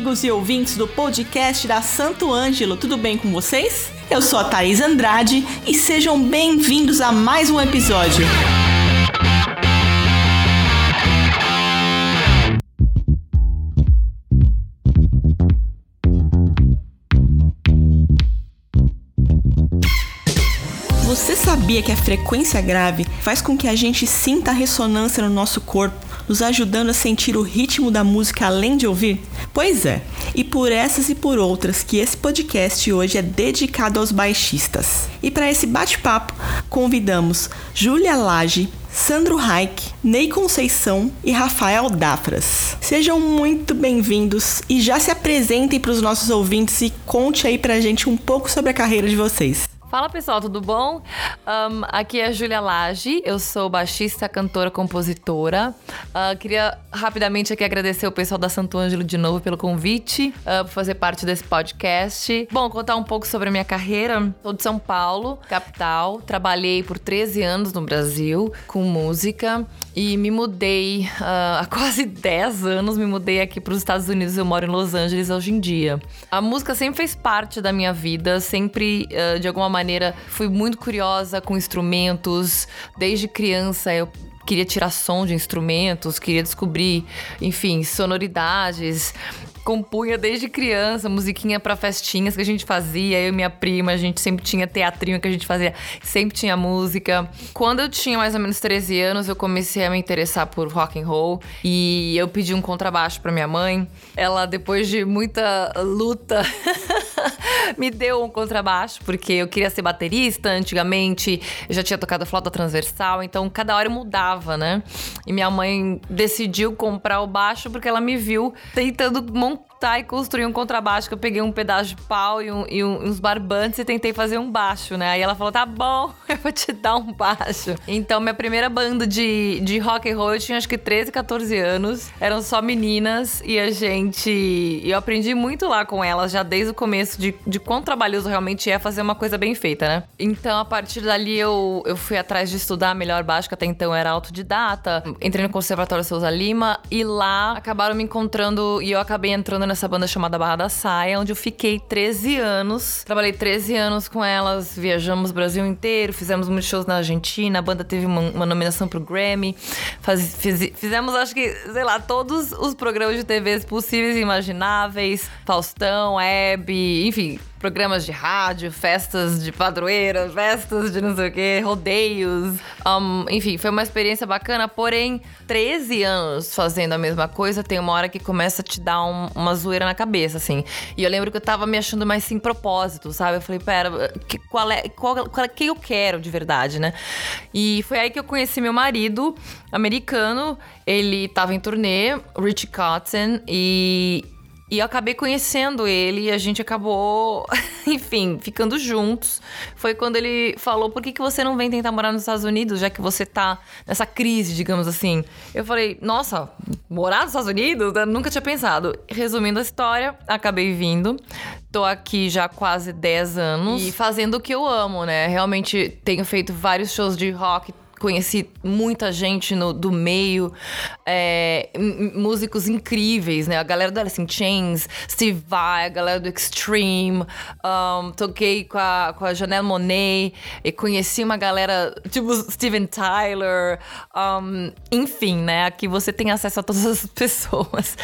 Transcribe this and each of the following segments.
amigos e ouvintes do podcast da Santo Ângelo, tudo bem com vocês? Eu sou a Thaís Andrade e sejam bem-vindos a mais um episódio. Você sabia que a frequência grave faz com que a gente sinta a ressonância no nosso corpo? Nos ajudando a sentir o ritmo da música além de ouvir? Pois é, e por essas e por outras que esse podcast hoje é dedicado aos baixistas. E para esse bate-papo, convidamos Júlia Lage, Sandro Reich, Ney Conceição e Rafael Dafras. Sejam muito bem-vindos e já se apresentem para os nossos ouvintes e conte aí para a gente um pouco sobre a carreira de vocês. Fala pessoal, tudo bom? Um, aqui é a Júlia Lage, eu sou baixista, cantora, compositora. Uh, queria rapidamente aqui agradecer o pessoal da Santo Ângelo de novo pelo convite, uh, por fazer parte desse podcast. Bom, contar um pouco sobre a minha carreira. Sou de São Paulo, capital. Trabalhei por 13 anos no Brasil com música e me mudei uh, há quase 10 anos. Me mudei aqui para os Estados Unidos. Eu moro em Los Angeles hoje em dia. A música sempre fez parte da minha vida, sempre de alguma maneira, fui muito curiosa com instrumentos. Desde criança eu queria tirar som de instrumentos, queria descobrir, enfim, sonoridades compunha desde criança, musiquinha para festinhas que a gente fazia, eu e minha prima, a gente sempre tinha teatrinho que a gente fazia, sempre tinha música. Quando eu tinha mais ou menos 13 anos, eu comecei a me interessar por rock and roll e eu pedi um contrabaixo para minha mãe. Ela depois de muita luta me deu um contrabaixo, porque eu queria ser baterista antigamente, eu já tinha tocado flauta transversal, então cada hora eu mudava, né? E minha mãe decidiu comprar o baixo porque ela me viu tentando montar e construir um contrabaixo, que eu peguei um pedaço de pau e, um, e um, uns barbantes e tentei fazer um baixo, né? Aí ela falou, tá bom, eu vou te dar um baixo. Então, minha primeira banda de, de rock and roll, eu tinha acho que 13, 14 anos. Eram só meninas e a gente... Eu aprendi muito lá com elas, já desde o começo, de, de quão trabalhoso realmente é fazer uma coisa bem feita, né? Então, a partir dali, eu, eu fui atrás de estudar melhor baixo, que até então era autodidata. Entrei no Conservatório Souza Lima e lá acabaram me encontrando e eu acabei entrando nessa banda chamada Barra da Saia, onde eu fiquei 13 anos. Trabalhei 13 anos com elas, viajamos o Brasil inteiro, fizemos muitos shows na Argentina, a banda teve uma, uma nominação pro Grammy. Faz, fiz, fizemos, acho que, sei lá, todos os programas de TV possíveis e imagináveis. Faustão, Hebe, enfim, programas de rádio, festas de padroeira, festas de não sei o quê, rodeios. Um, enfim, foi uma experiência bacana, porém, 13 anos fazendo a mesma coisa, tem uma hora que começa a te dar um, uma zoeira na cabeça, assim. E eu lembro que eu tava me achando mais sem propósito, sabe? Eu falei, pera, que, qual é, qual, qual é quem eu quero de verdade, né? E foi aí que eu conheci meu marido, americano. Ele tava em turnê, Rich Cotton, e e eu acabei conhecendo ele e a gente acabou, enfim, ficando juntos. Foi quando ele falou: por que, que você não vem tentar morar nos Estados Unidos, já que você tá nessa crise, digamos assim? Eu falei: nossa, morar nos Estados Unidos? Eu nunca tinha pensado. Resumindo a história, acabei vindo. Tô aqui já há quase 10 anos e fazendo o que eu amo, né? Realmente tenho feito vários shows de rock, conheci muita gente no, do meio, é, músicos incríveis, né? A galera do Alice in Chains, Steve Vai, a galera do Extreme. Um, toquei com a, com a Janelle Monet e conheci uma galera, tipo Steven Tyler. Um, enfim, né? Aqui você tem acesso a todas as pessoas.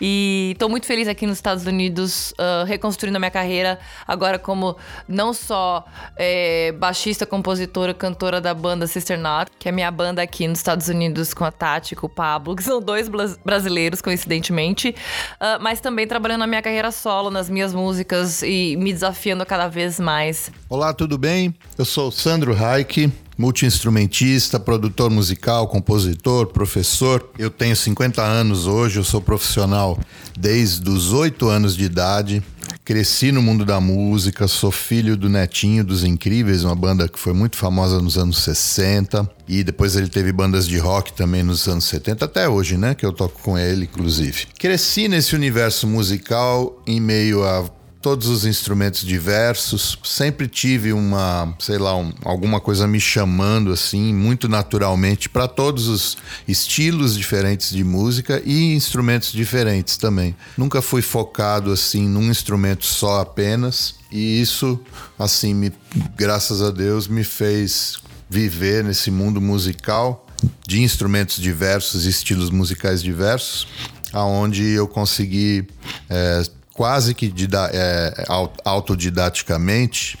E tô muito feliz aqui nos Estados Unidos, uh, reconstruindo a minha carreira agora como não só é, baixista, compositora, cantora da banda Sister Now, que é minha banda aqui nos Estados Unidos com a Tati e com o Pablo, que são dois brasileiros, coincidentemente, uh, mas também trabalhando na minha carreira solo, nas minhas músicas e me desafiando cada vez mais. Olá, tudo bem? Eu sou Sandro Reich, multiinstrumentista, produtor musical, compositor, professor. Eu tenho 50 anos hoje, eu sou profissional desde os 8 anos de idade. Cresci no mundo da música, sou filho do Netinho dos Incríveis, uma banda que foi muito famosa nos anos 60. E depois ele teve bandas de rock também nos anos 70, até hoje, né? Que eu toco com ele, inclusive. Cresci nesse universo musical em meio a todos os instrumentos diversos. Sempre tive uma, sei lá, um, alguma coisa me chamando assim, muito naturalmente, para todos os estilos diferentes de música e instrumentos diferentes também. Nunca fui focado assim num instrumento só apenas. E isso, assim, me, graças a Deus, me fez viver nesse mundo musical de instrumentos diversos, estilos musicais diversos, aonde eu consegui é, quase que é, autodidaticamente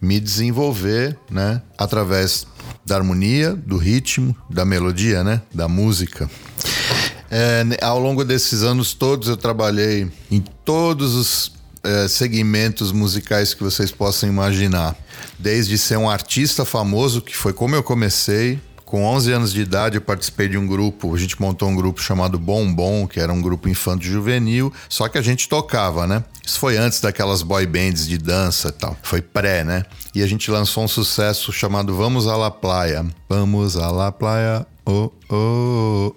me desenvolver, né, através da harmonia, do ritmo, da melodia, né, da música. É, ao longo desses anos todos eu trabalhei em todos os é, segmentos musicais que vocês possam imaginar. Desde ser um artista famoso, que foi como eu comecei, com 11 anos de idade, eu participei de um grupo. A gente montou um grupo chamado Bombom, que era um grupo infanto-juvenil, só que a gente tocava, né? Isso foi antes daquelas boy bands de dança e tal. Foi pré, né? E a gente lançou um sucesso chamado Vamos à La Playa. Vamos à La Playa. Oh, oh.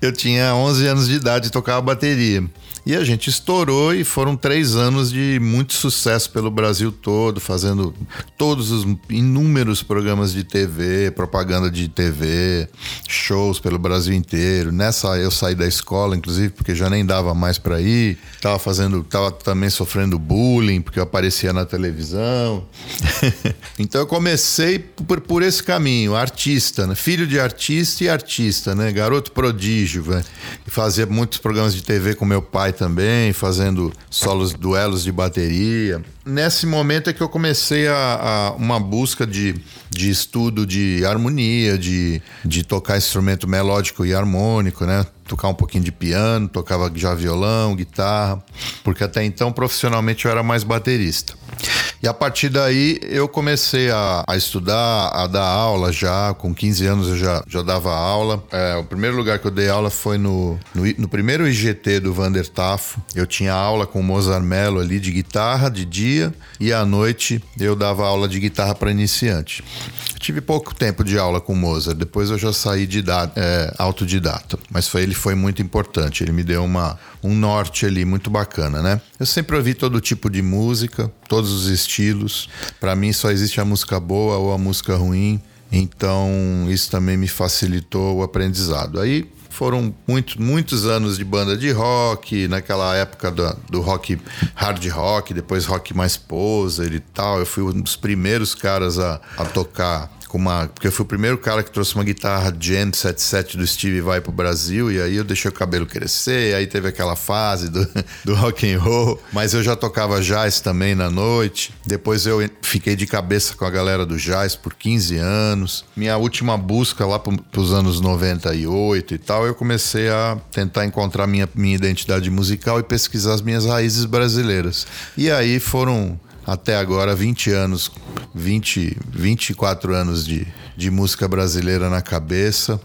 eu tinha 11 anos de idade e tocava bateria. E a gente estourou e foram três anos de muito sucesso pelo Brasil todo, fazendo todos os inúmeros programas de TV, propaganda de TV, shows pelo Brasil inteiro. Nessa eu saí da escola, inclusive, porque já nem dava mais para ir. Tava fazendo, tava também sofrendo bullying, porque eu aparecia na televisão. então eu comecei por, por esse caminho, artista, né? Filho de artista e artista, né? Garoto prodígio, velho. Fazia muitos programas de TV com meu pai também, fazendo solos, duelos de bateria. Nesse momento é que eu comecei a, a uma busca de, de estudo de harmonia, de, de tocar instrumento melódico e harmônico, né? Tocar um pouquinho de piano, tocava já violão, guitarra, porque até então profissionalmente eu era mais baterista. E a partir daí eu comecei a, a estudar, a dar aula já. Com 15 anos eu já, já dava aula. É, o primeiro lugar que eu dei aula foi no, no, no primeiro IGT do Vander Tafo. Eu tinha aula com o Mozart Mello ali de guitarra de dia e à noite eu dava aula de guitarra para iniciante. tive pouco tempo de aula com o Mozart, depois eu já saí de é, autodidata. Mas foi, ele foi muito importante, ele me deu uma, um norte ali muito bacana, né? Eu sempre ouvi todo tipo de música, todos os estilos. Para mim só existe a música boa ou a música ruim. Então isso também me facilitou o aprendizado. Aí foram muito, muitos anos de banda de rock, naquela época do, do rock hard rock, depois rock mais poser e tal. Eu fui um dos primeiros caras a, a tocar com uma. Porque eu fui o primeiro cara que trouxe uma guitarra Jam 77 do Steve Vai pro Brasil, e aí eu deixei o cabelo crescer, aí teve aquela fase do, do rock and roll. Mas eu já tocava jazz também na noite. Depois eu fiquei de cabeça com a galera do jazz por 15 anos. Minha última busca lá pros anos 98 e tal, eu comecei a tentar encontrar minha, minha identidade musical e pesquisar as minhas raízes brasileiras. E aí foram até agora 20 anos, 20, 24 anos de, de música brasileira na cabeça,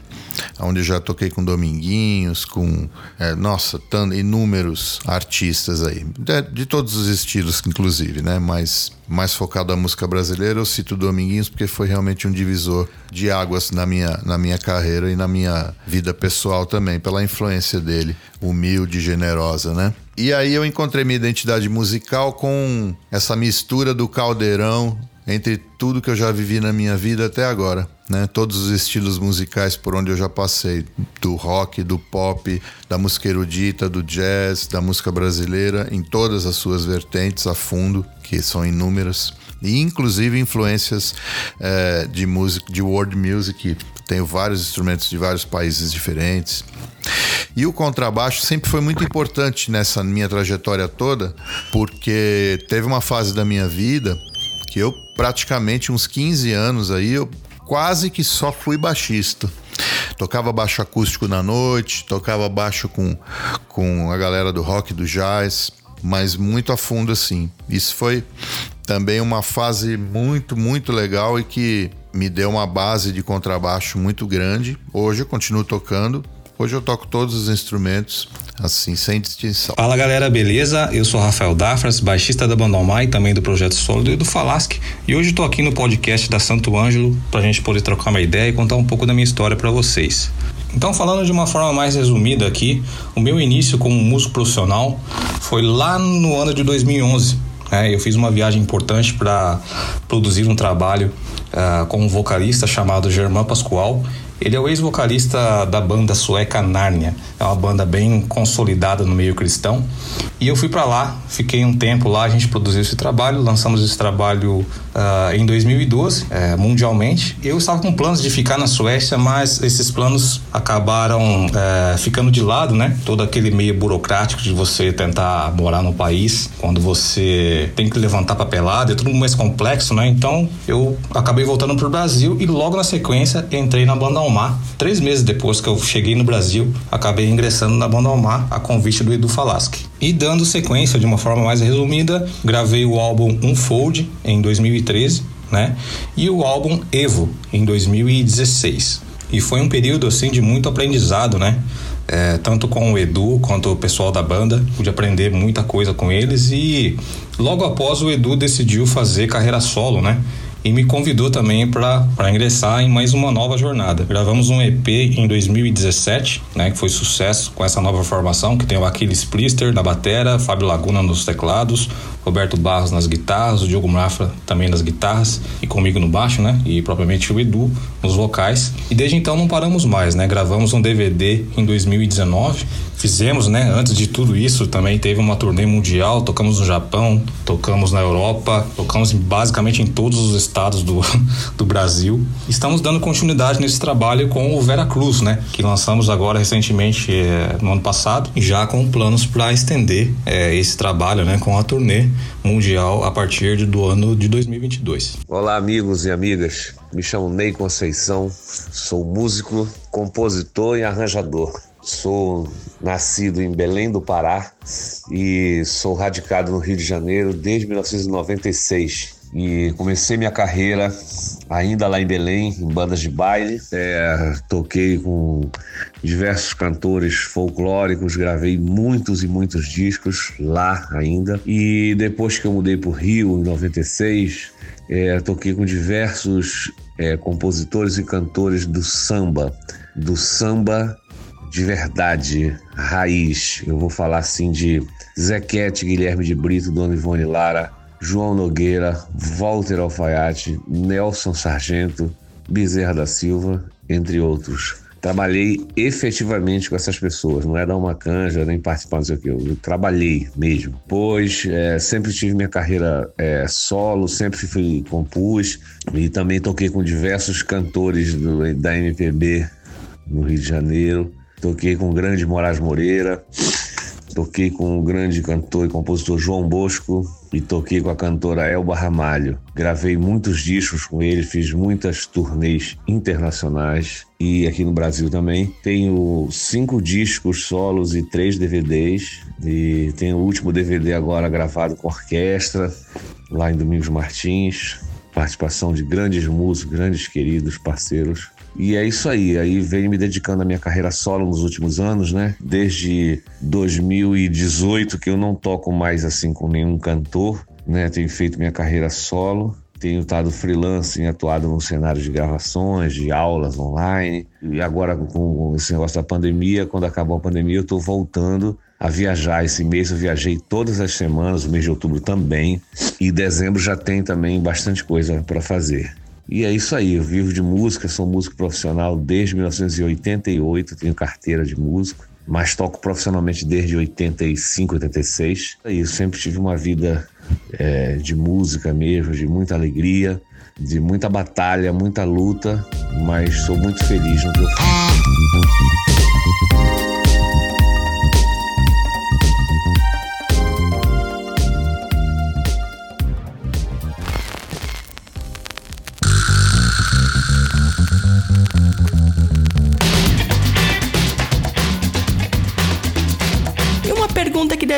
onde já toquei com Dominguinhos, com, é, nossa, tanto, inúmeros artistas aí, de, de, todos os estilos, inclusive, né? Mas mais focado na música brasileira, eu cito Dominguinhos porque foi realmente um divisor de águas na minha, na minha carreira e na minha vida pessoal também, pela influência dele, humilde e generosa, né? E aí eu encontrei minha identidade musical com essa mistura do caldeirão entre tudo que eu já vivi na minha vida até agora. Né? Todos os estilos musicais por onde eu já passei, do rock, do pop, da música erudita, do jazz, da música brasileira, em todas as suas vertentes a fundo, que são inúmeras, e inclusive influências é, de música, de world music. Tenho vários instrumentos de vários países diferentes. E o contrabaixo sempre foi muito importante nessa minha trajetória toda, porque teve uma fase da minha vida que eu praticamente uns 15 anos aí eu quase que só fui baixista. Tocava baixo acústico na noite, tocava baixo com, com a galera do rock, do jazz, mas muito a fundo assim. Isso foi também uma fase muito, muito legal e que me deu uma base de contrabaixo muito grande. Hoje eu continuo tocando, Hoje eu toco todos os instrumentos, assim, sem distinção. Fala galera, beleza? Eu sou Rafael Dafras, baixista da banda Almai, também do Projeto Sólido e do Falasque. E hoje estou aqui no podcast da Santo Ângelo para a gente poder trocar uma ideia e contar um pouco da minha história para vocês. Então, falando de uma forma mais resumida aqui, o meu início como músico profissional foi lá no ano de 2011. É, eu fiz uma viagem importante para produzir um trabalho uh, com um vocalista chamado Germán Pascoal ele é o ex-vocalista da banda sueca Narnia, é uma banda bem consolidada no meio cristão. E eu fui para lá, fiquei um tempo lá, a gente produziu esse trabalho, lançamos esse trabalho uh, em 2012, uh, mundialmente. Eu estava com planos de ficar na Suécia, mas esses planos acabaram uh, ficando de lado, né? Todo aquele meio burocrático de você tentar morar no país, quando você tem que levantar papelada, é tudo mais complexo, né? Então eu acabei voltando para o Brasil e logo na sequência entrei na banda Almar. Três meses depois que eu cheguei no Brasil, acabei ingressando na banda Almar a convite do Edu Falaschi. E dando sequência de uma forma mais resumida, gravei o álbum Unfold em 2013, né? E o álbum Evo em 2016. E foi um período assim de muito aprendizado, né? É, tanto com o Edu quanto o pessoal da banda, pude aprender muita coisa com eles e logo após o Edu decidiu fazer carreira solo, né? E me convidou também para ingressar em mais uma nova jornada. Gravamos um EP em 2017, né, que foi sucesso com essa nova formação, que tem o Aquiles Plister na batera, Fábio Laguna nos teclados, Roberto Barros nas guitarras, o Diogo Mafra também nas guitarras e comigo no baixo, né? E propriamente o Edu nos vocais. E desde então não paramos mais, né? Gravamos um DVD em 2019 fizemos, né? Antes de tudo isso, também teve uma turnê mundial. Tocamos no Japão, tocamos na Europa, tocamos basicamente em todos os estados do, do Brasil. Estamos dando continuidade nesse trabalho com o Vera Cruz, né? Que lançamos agora recentemente, é, no ano passado, já com planos para estender é, esse trabalho, né? Com a turnê mundial a partir de, do ano de 2022. Olá, amigos e amigas. Me chamo Ney Conceição, sou músico, compositor e arranjador. Sou nascido em Belém do Pará e sou radicado no Rio de Janeiro desde 1996. E comecei minha carreira ainda lá em Belém, em bandas de baile. É, toquei com diversos cantores folclóricos, gravei muitos e muitos discos lá ainda. E depois que eu mudei para o Rio, em 96, é, toquei com diversos é, compositores e cantores do samba, do samba de verdade, raiz. Eu vou falar assim de Zequete, Guilherme de Brito, Dona Ivone Lara, João Nogueira, Walter Alfaiate, Nelson Sargento, Bezerra da Silva, entre outros. Trabalhei efetivamente com essas pessoas, não é dar uma canja nem participar, não sei o que. Eu trabalhei mesmo. Pois é, sempre tive minha carreira é, solo, sempre fui compus e também toquei com diversos cantores do, da MPB no Rio de Janeiro. Toquei com o grande Moraes Moreira, toquei com o grande cantor e compositor João Bosco e toquei com a cantora Elba Ramalho. Gravei muitos discos com ele, fiz muitas turnês internacionais e aqui no Brasil também. Tenho cinco discos solos e três DVDs. E tenho o último DVD agora gravado com orquestra, lá em Domingos Martins. Participação de grandes músicos, grandes queridos parceiros. E é isso aí. Aí venho me dedicando à minha carreira solo nos últimos anos, né? Desde 2018 que eu não toco mais assim com nenhum cantor, né? Tenho feito minha carreira solo. Tenho estado freelance, atuado no cenário de gravações, de aulas online. E agora, com esse negócio da pandemia, quando acabou a pandemia, eu estou voltando a viajar. Esse mês eu viajei todas as semanas, o mês de outubro também. E dezembro já tem também bastante coisa para fazer. E é isso aí, eu vivo de música, sou músico profissional desde 1988, tenho carteira de músico, mas toco profissionalmente desde 85, 86. É isso, sempre tive uma vida é, de música mesmo, de muita alegria, de muita batalha, muita luta, mas sou muito feliz no que eu faço.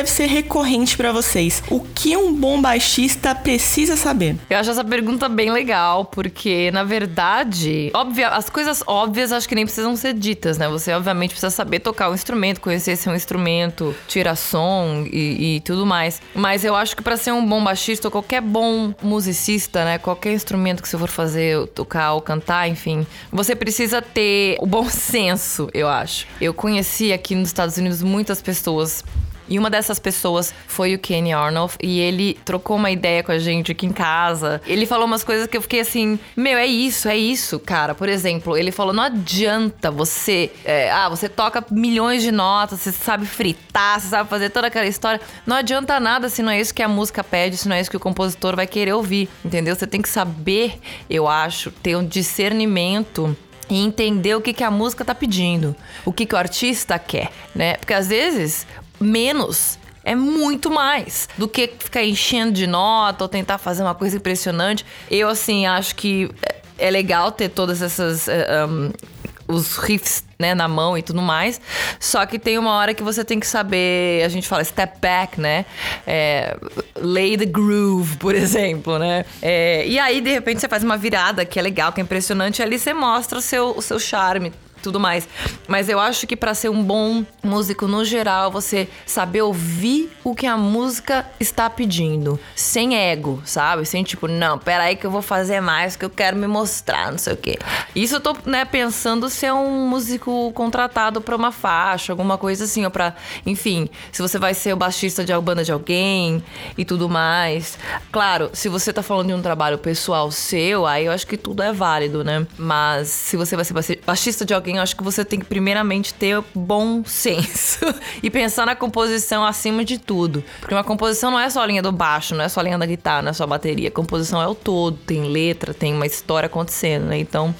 Deve ser recorrente para vocês. O que um bom baixista precisa saber? Eu acho essa pergunta bem legal, porque na verdade, óbvia, as coisas óbvias acho que nem precisam ser ditas, né? Você obviamente precisa saber tocar o instrumento, conhecer seu instrumento, tirar som e, e tudo mais. Mas eu acho que para ser um bom baixista, ou qualquer bom musicista, né? Qualquer instrumento que você for fazer, tocar ou cantar, enfim, você precisa ter o bom senso, eu acho. Eu conheci aqui nos Estados Unidos muitas pessoas e uma dessas pessoas foi o Kenny Arnold e ele trocou uma ideia com a gente aqui em casa. Ele falou umas coisas que eu fiquei assim: Meu, é isso, é isso, cara. Por exemplo, ele falou: Não adianta você. É, ah, você toca milhões de notas, você sabe fritar, você sabe fazer toda aquela história. Não adianta nada se não é isso que a música pede, se não é isso que o compositor vai querer ouvir, entendeu? Você tem que saber, eu acho, ter um discernimento e entender o que, que a música tá pedindo, o que, que o artista quer, né? Porque às vezes menos é muito mais do que ficar enchendo de nota ou tentar fazer uma coisa impressionante. Eu, assim, acho que é legal ter todas essas. Um, eh, os riffs né, na mão e tudo mais. Só que tem uma hora que você tem que saber, a gente fala step back, né? É, lay the groove, por exemplo, né? É, e aí, de repente, você faz uma virada que é legal, que é impressionante, e ali você mostra o seu, o seu charme tudo mais. Mas eu acho que para ser um bom músico no geral, você saber ouvir o que a música está pedindo, sem ego, sabe? Sem tipo, não, peraí que eu vou fazer mais, que eu quero me mostrar, não sei o quê. Isso eu tô, né, pensando ser um músico contratado para uma faixa, alguma coisa assim, ou pra, enfim, se você vai ser o baixista de banda de alguém e tudo mais. Claro, se você tá falando de um trabalho pessoal seu, aí eu acho que tudo é válido, né? Mas se você vai ser baixista de alguém eu acho que você tem que primeiramente ter bom senso e pensar na composição acima de tudo. Porque uma composição não é só a linha do baixo, não é só a linha da guitarra, não é só a bateria. A composição é o todo, tem letra, tem uma história acontecendo, né? Então,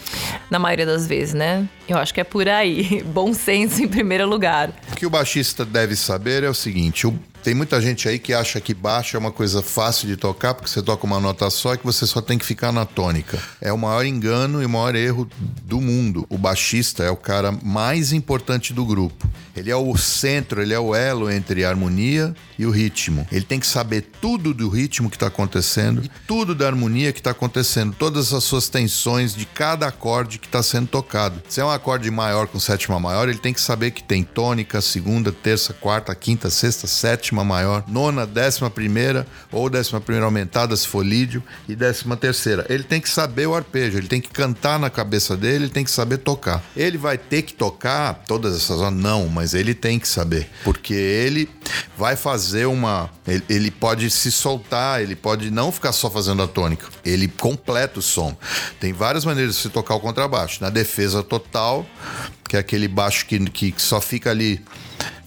na maioria das vezes, né? Eu acho que é por aí. Bom senso em primeiro lugar. O que o baixista deve saber é o seguinte: o tem muita gente aí que acha que baixo é uma coisa fácil de tocar, porque você toca uma nota só e que você só tem que ficar na tônica. É o maior engano e o maior erro do mundo. O baixista é o cara mais importante do grupo. Ele é o centro, ele é o elo entre a harmonia e o ritmo. Ele tem que saber tudo do ritmo que está acontecendo e tudo da harmonia que está acontecendo, todas as suas tensões de cada acorde que está sendo tocado. Se é um acorde maior com sétima maior, ele tem que saber que tem tônica, segunda, terça, quarta, quinta, sexta, sétima maior, nona, décima primeira ou décima primeira aumentada se for lídio e décima terceira. Ele tem que saber o arpejo, ele tem que cantar na cabeça dele, ele tem que saber tocar. Ele vai ter que tocar todas essas não, mas mas ele tem que saber, porque ele vai fazer uma. Ele, ele, pode se soltar, ele pode não ficar só fazendo a tônica, ele completa o som. Tem várias maneiras de se tocar o contrabaixo. Na defesa total, que é aquele baixo que, que só fica ali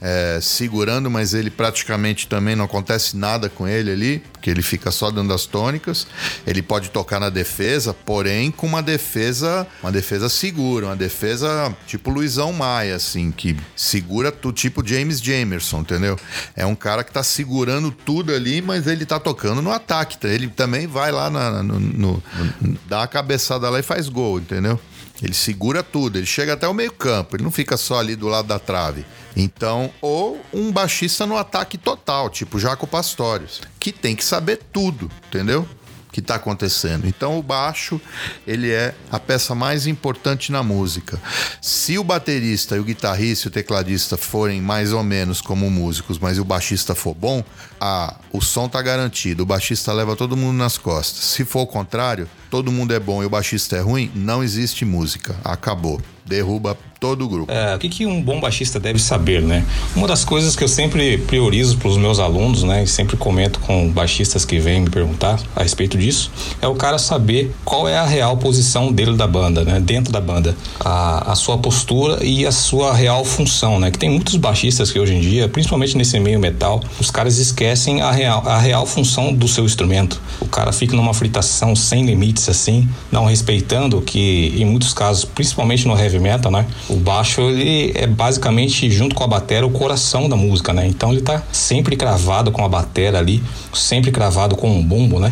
é, segurando, mas ele praticamente também não acontece nada com ele ali, porque ele fica só dando as tônicas. Ele pode tocar na defesa, porém com uma defesa, uma defesa segura, uma defesa tipo Luizão Maia, assim, que segura tudo, tipo James Jamerson, entendeu? É um cara que tá segurando tudo ali, mas ele tá tocando no ataque. Ele também vai lá na, no, no, no, dá a cabeçada lá e faz gol, entendeu? Ele segura tudo, ele chega até o meio-campo, ele não fica só ali do lado da trave. Então, ou um baixista no ataque total, tipo Jaco Pastorius, que tem que saber tudo, entendeu? Que está acontecendo. Então o baixo ele é a peça mais importante na música. Se o baterista e o guitarrista e o tecladista forem mais ou menos como músicos, mas o baixista for bom, a, o som tá garantido. O baixista leva todo mundo nas costas. Se for o contrário, todo mundo é bom e o baixista é ruim, não existe música. Acabou. Derruba todo o grupo. É, o que, que um bom baixista deve saber, né? Uma das coisas que eu sempre priorizo para os meus alunos, né, e sempre comento com baixistas que vêm me perguntar a respeito disso, é o cara saber qual é a real posição dele da banda, né, dentro da banda, a, a sua postura e a sua real função, né? Que tem muitos baixistas que hoje em dia, principalmente nesse meio metal, os caras esquecem a real, a real função do seu instrumento. O cara fica numa fritação sem limites assim, não respeitando que em muitos casos, principalmente no heavy metal, né? O baixo ele é basicamente junto com a bateria o coração da música, né? Então ele tá sempre cravado com a bateria ali, sempre cravado com um bumbo, né?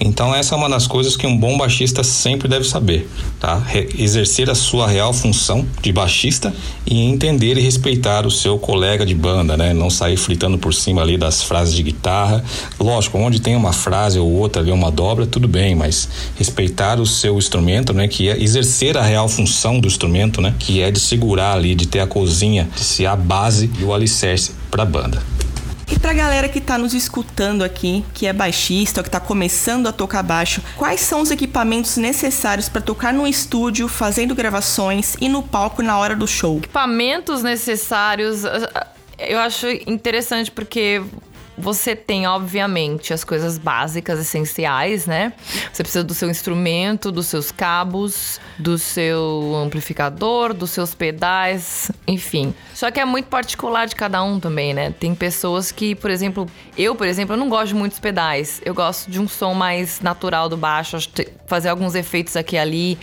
Então essa é uma das coisas que um bom baixista sempre deve saber, tá? Re exercer a sua real função de baixista e entender e respeitar o seu colega de banda, né? Não sair fritando por cima ali das frases de guitarra. Lógico, onde tem uma frase ou outra ali, uma dobra, tudo bem, mas respeitar o seu instrumento, né? Que é exercer a real função do instrumento, né? Que é de segurar ali, de ter a cozinha, de ser a base e o alicerce para a banda. E pra galera que tá nos escutando aqui, que é baixista que tá começando a tocar baixo, quais são os equipamentos necessários para tocar no estúdio, fazendo gravações e no palco na hora do show? Equipamentos necessários, eu acho interessante porque você tem, obviamente, as coisas básicas, essenciais, né? Você precisa do seu instrumento, dos seus cabos, do seu amplificador, dos seus pedais, enfim. Só que é muito particular de cada um também, né? Tem pessoas que, por exemplo, eu, por exemplo, eu não gosto de muitos pedais. Eu gosto de um som mais natural do baixo, fazer alguns efeitos aqui e ali.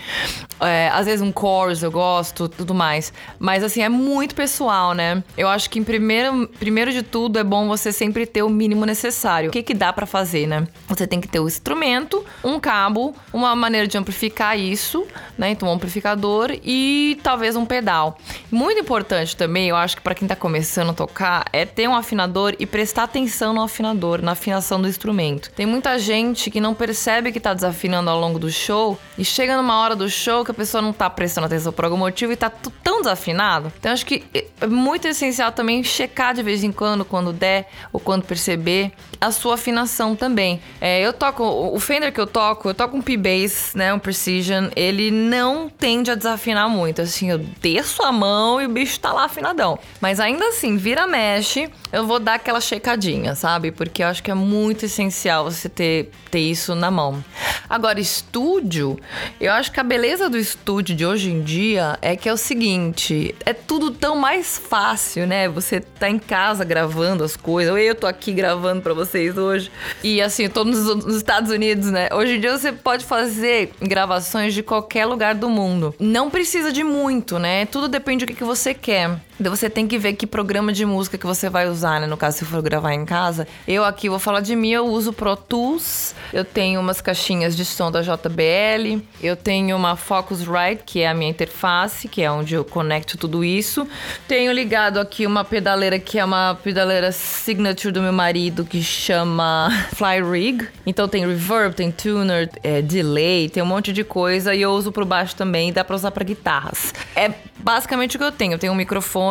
É, às vezes um chorus eu gosto, tudo mais. Mas assim, é muito pessoal, né? Eu acho que em primeiro, primeiro de tudo é bom você sempre ter o mínimo necessário. O que que dá para fazer, né? Você tem que ter o instrumento, um cabo, uma maneira de amplificar isso, né? Então um amplificador e talvez um pedal. Muito importante também, eu acho que para quem tá começando a tocar, é ter um afinador e prestar atenção no afinador, na afinação do instrumento. Tem muita gente que não percebe que tá desafinando ao longo do show e chega numa hora do show que a pessoa não tá prestando atenção por algum motivo e tá tão desafinado. Então acho que é muito essencial também checar de vez em quando, quando der ou quando perceber, a sua afinação também. É, eu toco, o Fender que eu toco, eu toco um P-Bass, né, um Precision, ele não tende a desafinar muito. Assim, eu desço a mão e o bicho tá lá afinadão. Mas ainda assim, vira mexe, eu vou dar aquela checadinha, sabe? Porque eu acho que é muito essencial você ter, ter isso na mão. Agora, estúdio, eu acho que a beleza do estúdio de hoje em dia é que é o seguinte: é tudo tão mais fácil, né? Você tá em casa gravando as coisas. Eu tô aqui gravando para vocês hoje. E assim, eu tô nos, nos Estados Unidos, né? Hoje em dia você pode fazer gravações de qualquer lugar do mundo. Não precisa de muito, né? Tudo depende do que, que você quer. Você tem que ver que programa de música que você vai usar, né? No caso, se for gravar em casa. Eu aqui vou falar de mim, eu uso Pro Tools. Eu tenho umas caixinhas de som da JBL. Eu tenho uma Focusrite, que é a minha interface, que é onde eu conecto tudo isso. Tenho ligado aqui uma pedaleira que é uma pedaleira signature do meu marido, que chama Fly Rig. Então tem reverb, tem tuner, é, delay, tem um monte de coisa. E eu uso pro baixo também, dá pra usar pra guitarras. É basicamente o que eu tenho. Eu tenho um microfone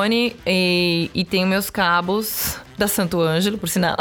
e, e tenho meus cabos da Santo Ângelo, por sinal.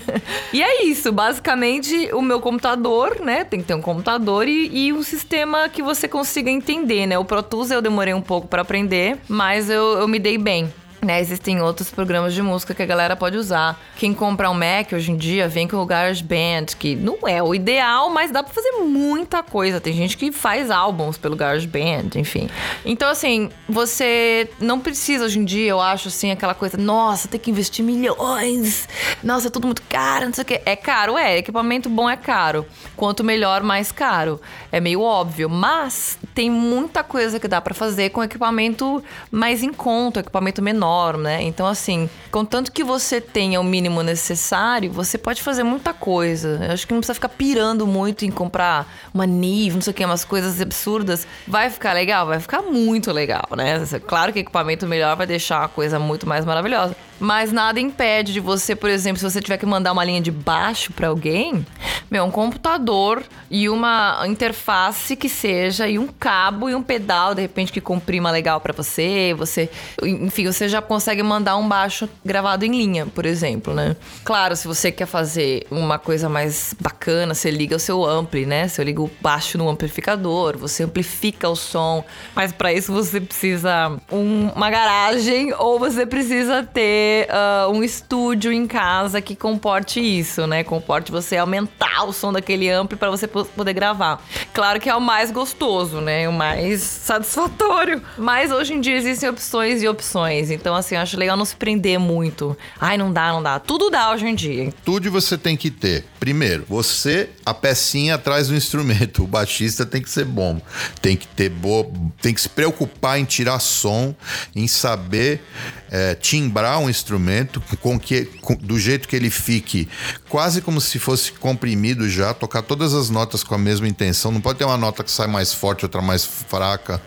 e é isso, basicamente o meu computador, né? Tem que ter um computador e, e um sistema que você consiga entender, né? O Pro Tools eu demorei um pouco para aprender, mas eu, eu me dei bem. Né, existem outros programas de música que a galera pode usar. Quem compra um Mac hoje em dia vem com o GarageBand, que não é o ideal, mas dá pra fazer muita coisa. Tem gente que faz álbuns pelo GarageBand, enfim. Então, assim, você não precisa hoje em dia, eu acho, assim, aquela coisa, nossa, tem que investir milhões, nossa, é tudo muito caro, não sei o quê. É caro, é. Equipamento bom é caro. Quanto melhor, mais caro. É meio óbvio. Mas tem muita coisa que dá para fazer com equipamento mais em conta, equipamento menor menor, né? Então, assim, contanto que você tenha o mínimo necessário, você pode fazer muita coisa. Eu acho que não precisa ficar pirando muito em comprar uma NIV, não sei o que, umas coisas absurdas. Vai ficar legal? Vai ficar muito legal, né? Claro que equipamento melhor vai deixar a coisa muito mais maravilhosa. Mas nada impede de você, por exemplo, se você tiver que mandar uma linha de baixo para alguém, meu, um computador e uma interface que seja, e um cabo e um pedal, de repente, que comprima legal para você. Você, enfim, você já consegue mandar um baixo gravado em linha, por exemplo, né? Claro, se você quer fazer uma coisa mais bacana, você liga o seu ampli, né? Você liga o baixo no amplificador, você amplifica o som. Mas para isso você precisa um, uma garagem ou você precisa ter uh, um estúdio em casa que comporte isso, né? Comporte você aumentar o som daquele ampli para você poder gravar. Claro que é o mais gostoso, né? O mais satisfatório. Mas hoje em dia existem opções e opções. Então, assim, eu acho legal não se prender muito. Ai, não dá, não dá. Tudo dá hoje em dia. Tudo você tem que ter. Primeiro, você, a pecinha atrás do instrumento. O baixista tem que ser bom. Tem que ter boa. Tem que se preocupar em tirar som, em saber é, timbrar um instrumento instrumento com que com, do jeito que ele fique quase como se fosse comprimido já, tocar todas as notas com a mesma intenção. Não pode ter uma nota que sai mais forte, outra mais fraca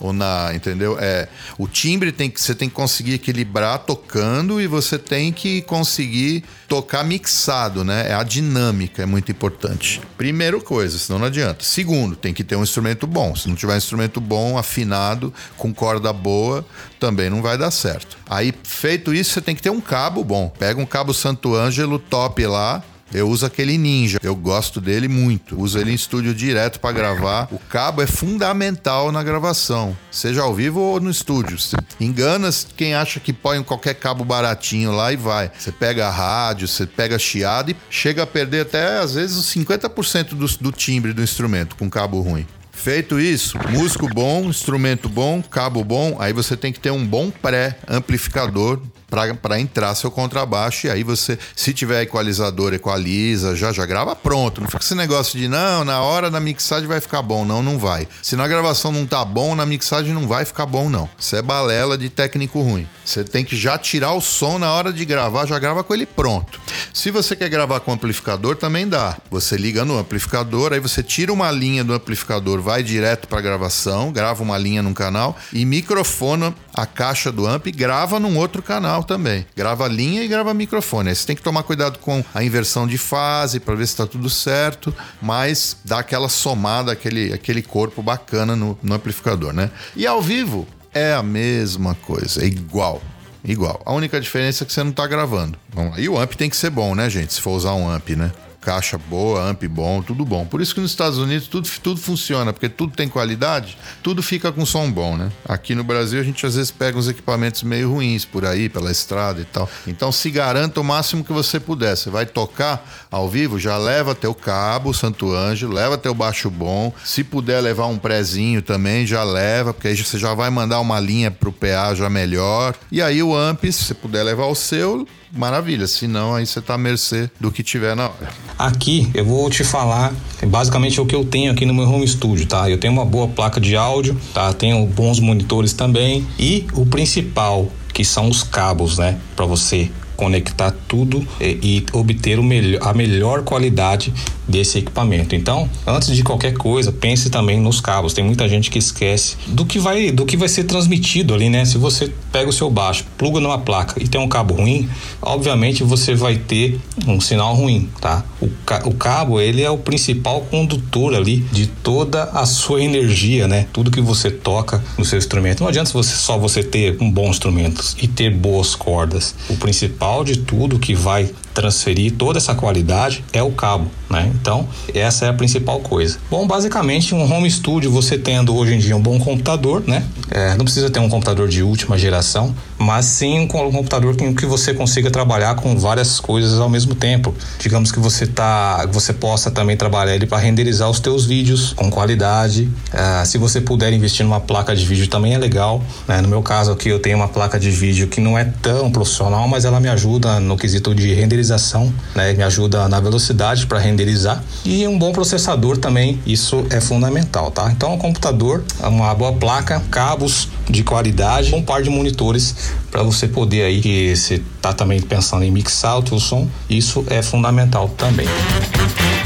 ou na, entendeu? É, o timbre tem que você tem que conseguir equilibrar tocando e você tem que conseguir tocar mixado, né? É a dinâmica é muito importante. Primeira coisa, senão não adianta. Segundo, tem que ter um instrumento bom. Se não tiver um instrumento bom, afinado, com corda boa, também não vai dar certo. Aí, feito isso, você tem que ter um cabo bom. Pega um cabo Santo Ângelo top lá, eu uso aquele Ninja, eu gosto dele muito. Uso ele em estúdio direto para gravar. O cabo é fundamental na gravação, seja ao vivo ou no estúdio. Você engana quem acha que põe qualquer cabo baratinho lá e vai. Você pega a rádio, você pega chiado e chega a perder até às vezes 50% do, do timbre do instrumento com cabo ruim. Feito isso, músico bom, instrumento bom, cabo bom, aí você tem que ter um bom pré-amplificador para entrar seu contrabaixo e aí você, se tiver equalizador, equaliza, já já grava pronto. Não fica esse negócio de não, na hora da mixagem vai ficar bom. Não, não vai. Se na gravação não tá bom, na mixagem não vai ficar bom, não. Isso é balela de técnico ruim. Você tem que já tirar o som na hora de gravar, já grava com ele pronto. Se você quer gravar com amplificador, também dá. Você liga no amplificador, aí você tira uma linha do amplificador, vai direto para gravação, grava uma linha num canal e microfona a caixa do amp grava num outro canal também. Grava linha e grava microfone. Aí você tem que tomar cuidado com a inversão de fase para ver se está tudo certo, mas dá aquela somada, aquele, aquele corpo bacana no, no amplificador, né? E ao vivo, é a mesma coisa, é igual. Igual. A única diferença é que você não tá gravando. Lá. E o amp tem que ser bom, né, gente? Se for usar um amp, né? Caixa boa, amp bom, tudo bom. Por isso que nos Estados Unidos tudo, tudo funciona, porque tudo tem qualidade, tudo fica com som bom, né? Aqui no Brasil a gente às vezes pega uns equipamentos meio ruins por aí, pela estrada e tal. Então se garanta o máximo que você puder. Você vai tocar ao vivo, já leva teu cabo, Santo Anjo, leva teu baixo bom. Se puder levar um prezinho também, já leva, porque aí você já vai mandar uma linha pro PA já melhor. E aí o amp, se você puder levar o seu, maravilha. Se não, aí você tá à mercê do que tiver na hora. Aqui eu vou te falar basicamente o que eu tenho aqui no meu home studio, tá? Eu tenho uma boa placa de áudio, tá? Tenho bons monitores também e o principal que são os cabos, né, para você conectar tudo e, e obter melhor, a melhor qualidade desse equipamento. Então, antes de qualquer coisa, pense também nos cabos. Tem muita gente que esquece do que vai do que vai ser transmitido ali, né? Se você pega o seu baixo, pluga numa placa e tem um cabo ruim, obviamente você vai ter um sinal ruim, tá? O, ca o cabo, ele é o principal condutor ali de toda a sua energia, né? Tudo que você toca no seu instrumento. Não adianta você só você ter um bom instrumento e ter boas cordas. O principal de tudo que vai transferir toda essa qualidade é o cabo, né? Então, essa é a principal coisa. Bom, basicamente, um home studio você tendo hoje em dia um bom computador, né? É, não precisa ter um computador de última geração, mas sim um computador que, que você consiga trabalhar com várias coisas ao mesmo tempo. Digamos que você tá, você possa também trabalhar ele para renderizar os teus vídeos com qualidade. É, se você puder investir numa placa de vídeo também é legal. Né? No meu caso aqui eu tenho uma placa de vídeo que não é tão profissional, mas ela me ajuda no quesito de renderizar renderização, né? Me ajuda na velocidade para renderizar e um bom processador também, isso é fundamental, tá? Então, um computador, uma boa placa, cabos de qualidade, um par de monitores para você poder aí que você tá também pensando em mixar o teu som, isso é fundamental também. vocês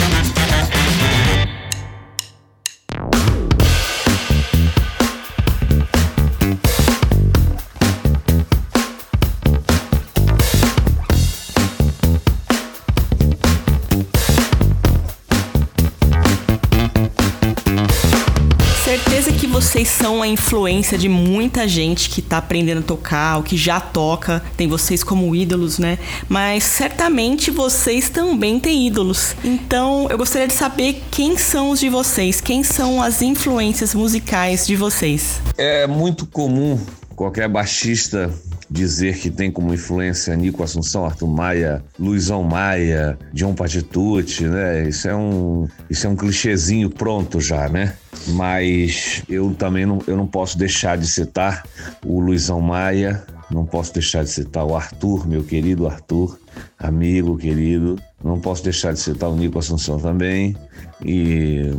são a influência de muita gente que tá aprendendo a tocar, ou que já toca, tem vocês como ídolos, né? Mas certamente vocês também têm ídolos. Então, eu gostaria de saber quem são os de vocês, quem são as influências musicais de vocês. É muito comum qualquer baixista dizer que tem como influência Nico Assunção, Arthur Maia, Luizão Maia, John Patitucci, né? Isso é um, isso é um clichêzinho pronto já, né? Mas eu também não, eu não posso deixar de citar o Luizão Maia, não posso deixar de citar o Arthur, meu querido Arthur, amigo querido. Não posso deixar de citar o Nico Assunção também, e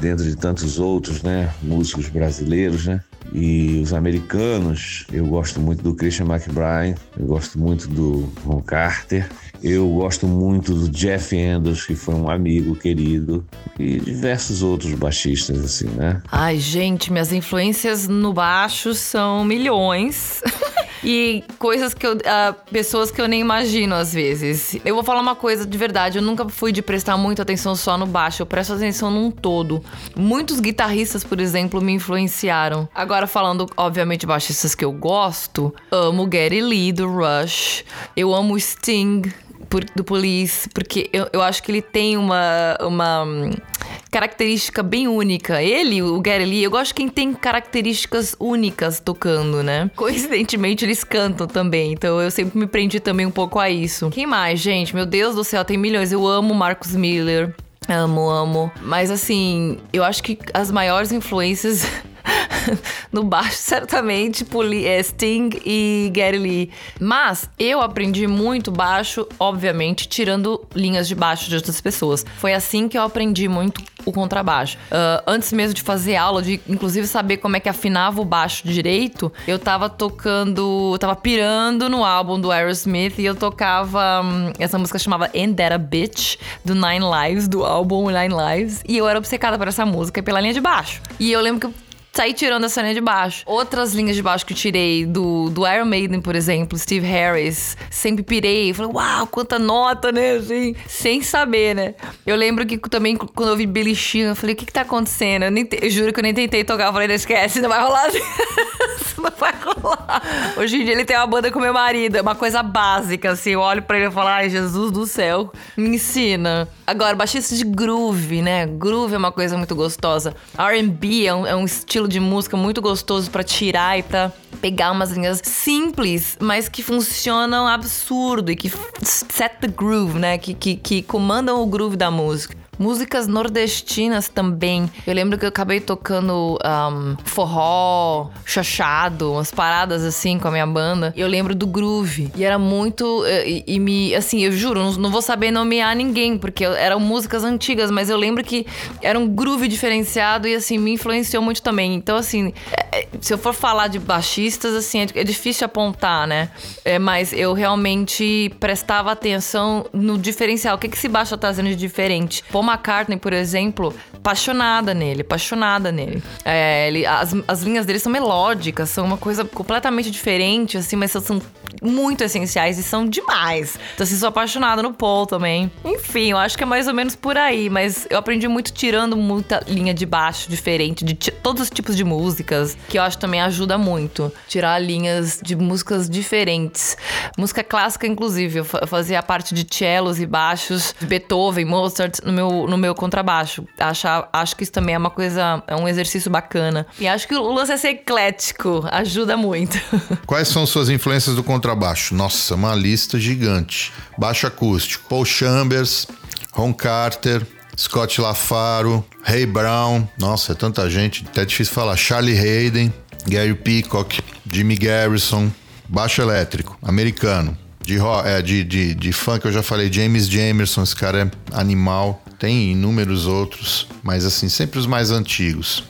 dentro de tantos outros, né, músicos brasileiros, né? E os americanos, eu gosto muito do Christian McBride, eu gosto muito do Ron Carter, eu gosto muito do Jeff Andrews, que foi um amigo querido, e diversos outros baixistas, assim, né? Ai, gente, minhas influências no baixo são milhões. e coisas que eu. Uh, pessoas que eu nem imagino às vezes. Eu vou falar uma coisa de verdade, eu nunca fui de prestar muita atenção só no baixo, eu presto atenção num todo. Muitos guitarristas, por exemplo, me influenciaram. Agora, falando, obviamente, de baixistas que eu gosto, amo Gary Lee do Rush, eu amo Sting por, do Police, porque eu, eu acho que ele tem uma, uma hum, característica bem única. Ele, o Gary Lee, eu gosto de quem tem características únicas tocando, né? Coincidentemente, eles cantam também, então eu sempre me prendi também um pouco a isso. Quem mais, gente? Meu Deus do céu, tem milhões. Eu amo Marcos Miller. Amo, amo. Mas assim, eu acho que as maiores influências no baixo, certamente, Poli é, Sting e Gary Lee. Mas eu aprendi muito baixo, obviamente, tirando linhas de baixo de outras pessoas. Foi assim que eu aprendi muito o contrabaixo. Uh, antes mesmo de fazer aula, de inclusive saber como é que afinava o baixo direito, eu tava tocando, tava pirando no álbum do Aerosmith e eu tocava um, essa música chamava Ain't That a Bitch, do Nine Lives, do álbum Nine Lives, e eu era obcecada por essa música pela linha de baixo. E eu lembro que eu saí tirando essa linha de baixo. Outras linhas de baixo que eu tirei, do, do Iron Maiden, por exemplo, Steve Harris, sempre pirei. Falei, uau, quanta nota, né? Assim, sem saber, né? Eu lembro que também, quando eu vi Billy Sheehan, eu falei, o que que tá acontecendo? Eu, nem, eu juro que eu nem tentei tocar. Eu falei, não esquece, não vai rolar assim. não vai rolar. Hoje em dia ele tem uma banda com meu marido, é uma coisa básica, assim. Eu olho pra ele e falo, ai, Jesus do céu, me ensina. Agora, baixista de groove, né? Groove é uma coisa muito gostosa. RB é um, é um estilo estilo de música muito gostoso para tirar e para pegar umas linhas simples, mas que funcionam absurdo e que set the groove, né? Que, que, que comandam o groove da música. Músicas nordestinas também. Eu lembro que eu acabei tocando um, forró, chachado, umas paradas assim com a minha banda. Eu lembro do groove. E era muito. Eh, e, e me. Assim, eu juro, não, não, vou saber nomear ninguém, porque eram músicas antigas, mas eu lembro que era um groove diferenciado e assim, me influenciou muito também. Então, assim, se eu for falar de baixistas, assim, é, é difícil apontar, né? É, mas eu realmente prestava atenção no diferencial. O que, que esse baixo tá trazendo de diferente? Paul McCartney, por exemplo, apaixonada nele, apaixonada nele. É, ele, as, as linhas dele são melódicas, são uma coisa completamente diferente, assim, mas são muito essenciais e são demais. Então, assim, sou apaixonada no Paul também. Enfim, eu acho que é mais ou menos por aí, mas eu aprendi muito tirando muita linha de baixo diferente, de todos os tipos de músicas, que eu acho também ajuda muito. Tirar linhas de músicas diferentes. Música clássica, inclusive, eu fazia a parte de cellos e baixos, de Beethoven, Mozart, no meu, no meu contrabaixo. Acho, que isso também é uma coisa, é um exercício bacana. E acho que o lance é ser eclético, ajuda muito. Quais são suas influências do contrabaixo? Nossa, uma lista gigante. Baixo acústico. Paul Chambers, Ron Carter, Scott LaFaro, Ray Brown. Nossa, é tanta gente, até difícil falar. Charlie Hayden, Gary Peacock, Jimmy Garrison. Baixo elétrico, americano. De, é, de, de, de funk eu já falei, James Jamerson, esse cara é animal. Tem inúmeros outros, mas assim, sempre os mais antigos.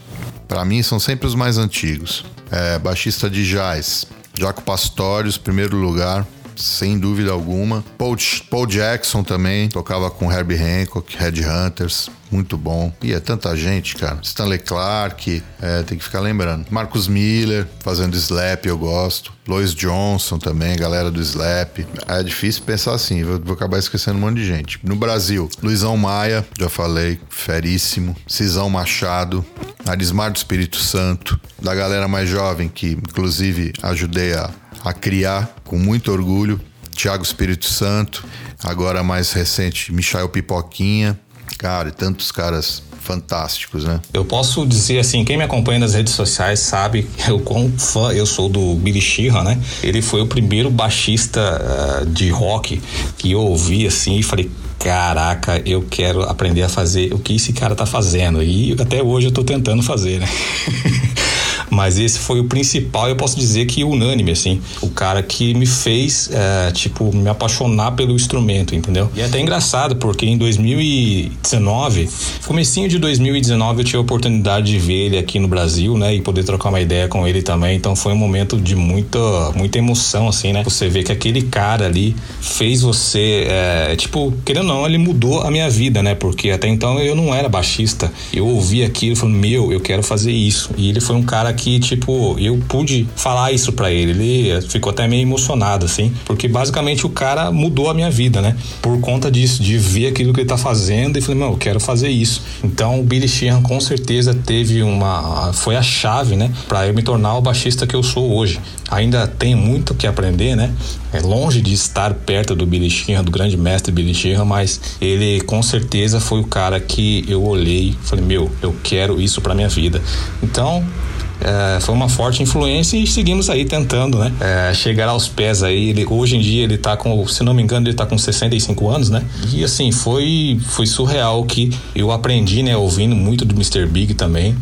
Para mim são sempre os mais antigos. É, baixista de jazz, Jaco Pastorius, primeiro lugar, sem dúvida alguma. Paul, Paul Jackson também, tocava com Herbie Hancock, Headhunters, muito bom. E é tanta gente, cara. Stanley Clark, é, tem que ficar lembrando. Marcus Miller, fazendo slap, eu gosto. Lois Johnson também, galera do slap. É difícil pensar assim, vou, vou acabar esquecendo um monte de gente. No Brasil, Luizão Maia, já falei, feríssimo. Cisão Machado, Arismar do Espírito Santo, da galera mais jovem, que inclusive ajudei a, a criar com muito orgulho, Tiago Espírito Santo, agora mais recente, Michael Pipoquinha, cara, e tantos caras fantásticos, né? Eu posso dizer assim, quem me acompanha nas redes sociais sabe o quão fã eu sou do Billy Sheehan, né? Ele foi o primeiro baixista uh, de rock que eu ouvi assim e falei, caraca, eu quero aprender a fazer o que esse cara tá fazendo. E até hoje eu tô tentando fazer, né? Mas esse foi o principal, eu posso dizer que unânime, assim. O cara que me fez, é, tipo, me apaixonar pelo instrumento, entendeu? E é até engraçado, porque em 2019, comecinho de 2019, eu tive a oportunidade de ver ele aqui no Brasil, né? E poder trocar uma ideia com ele também. Então foi um momento de muita, muita emoção, assim, né? Você vê que aquele cara ali fez você, é, tipo, querendo ou não, ele mudou a minha vida, né? Porque até então eu não era baixista. Eu ouvi aquilo e falei, meu, eu quero fazer isso. E ele foi um cara que, tipo, eu pude falar isso para ele. Ele ficou até meio emocionado, assim, porque basicamente o cara mudou a minha vida, né? Por conta disso, de ver aquilo que ele tá fazendo e falei, meu, eu quero fazer isso. Então o Billy Sheehan com certeza teve uma. Foi a chave, né? Pra eu me tornar o baixista que eu sou hoje. Ainda tenho muito que aprender, né? É longe de estar perto do Billy Sheehan, do grande mestre Billy Sheehan, mas ele com certeza foi o cara que eu olhei falei, meu, eu quero isso para minha vida. Então, é, foi uma forte influência e seguimos aí tentando, né? É, chegar aos pés aí. Ele, hoje em dia ele tá com, se não me engano, ele tá com 65 anos, né? E assim, foi, foi surreal que eu aprendi, né? Ouvindo muito do Mr. Big também.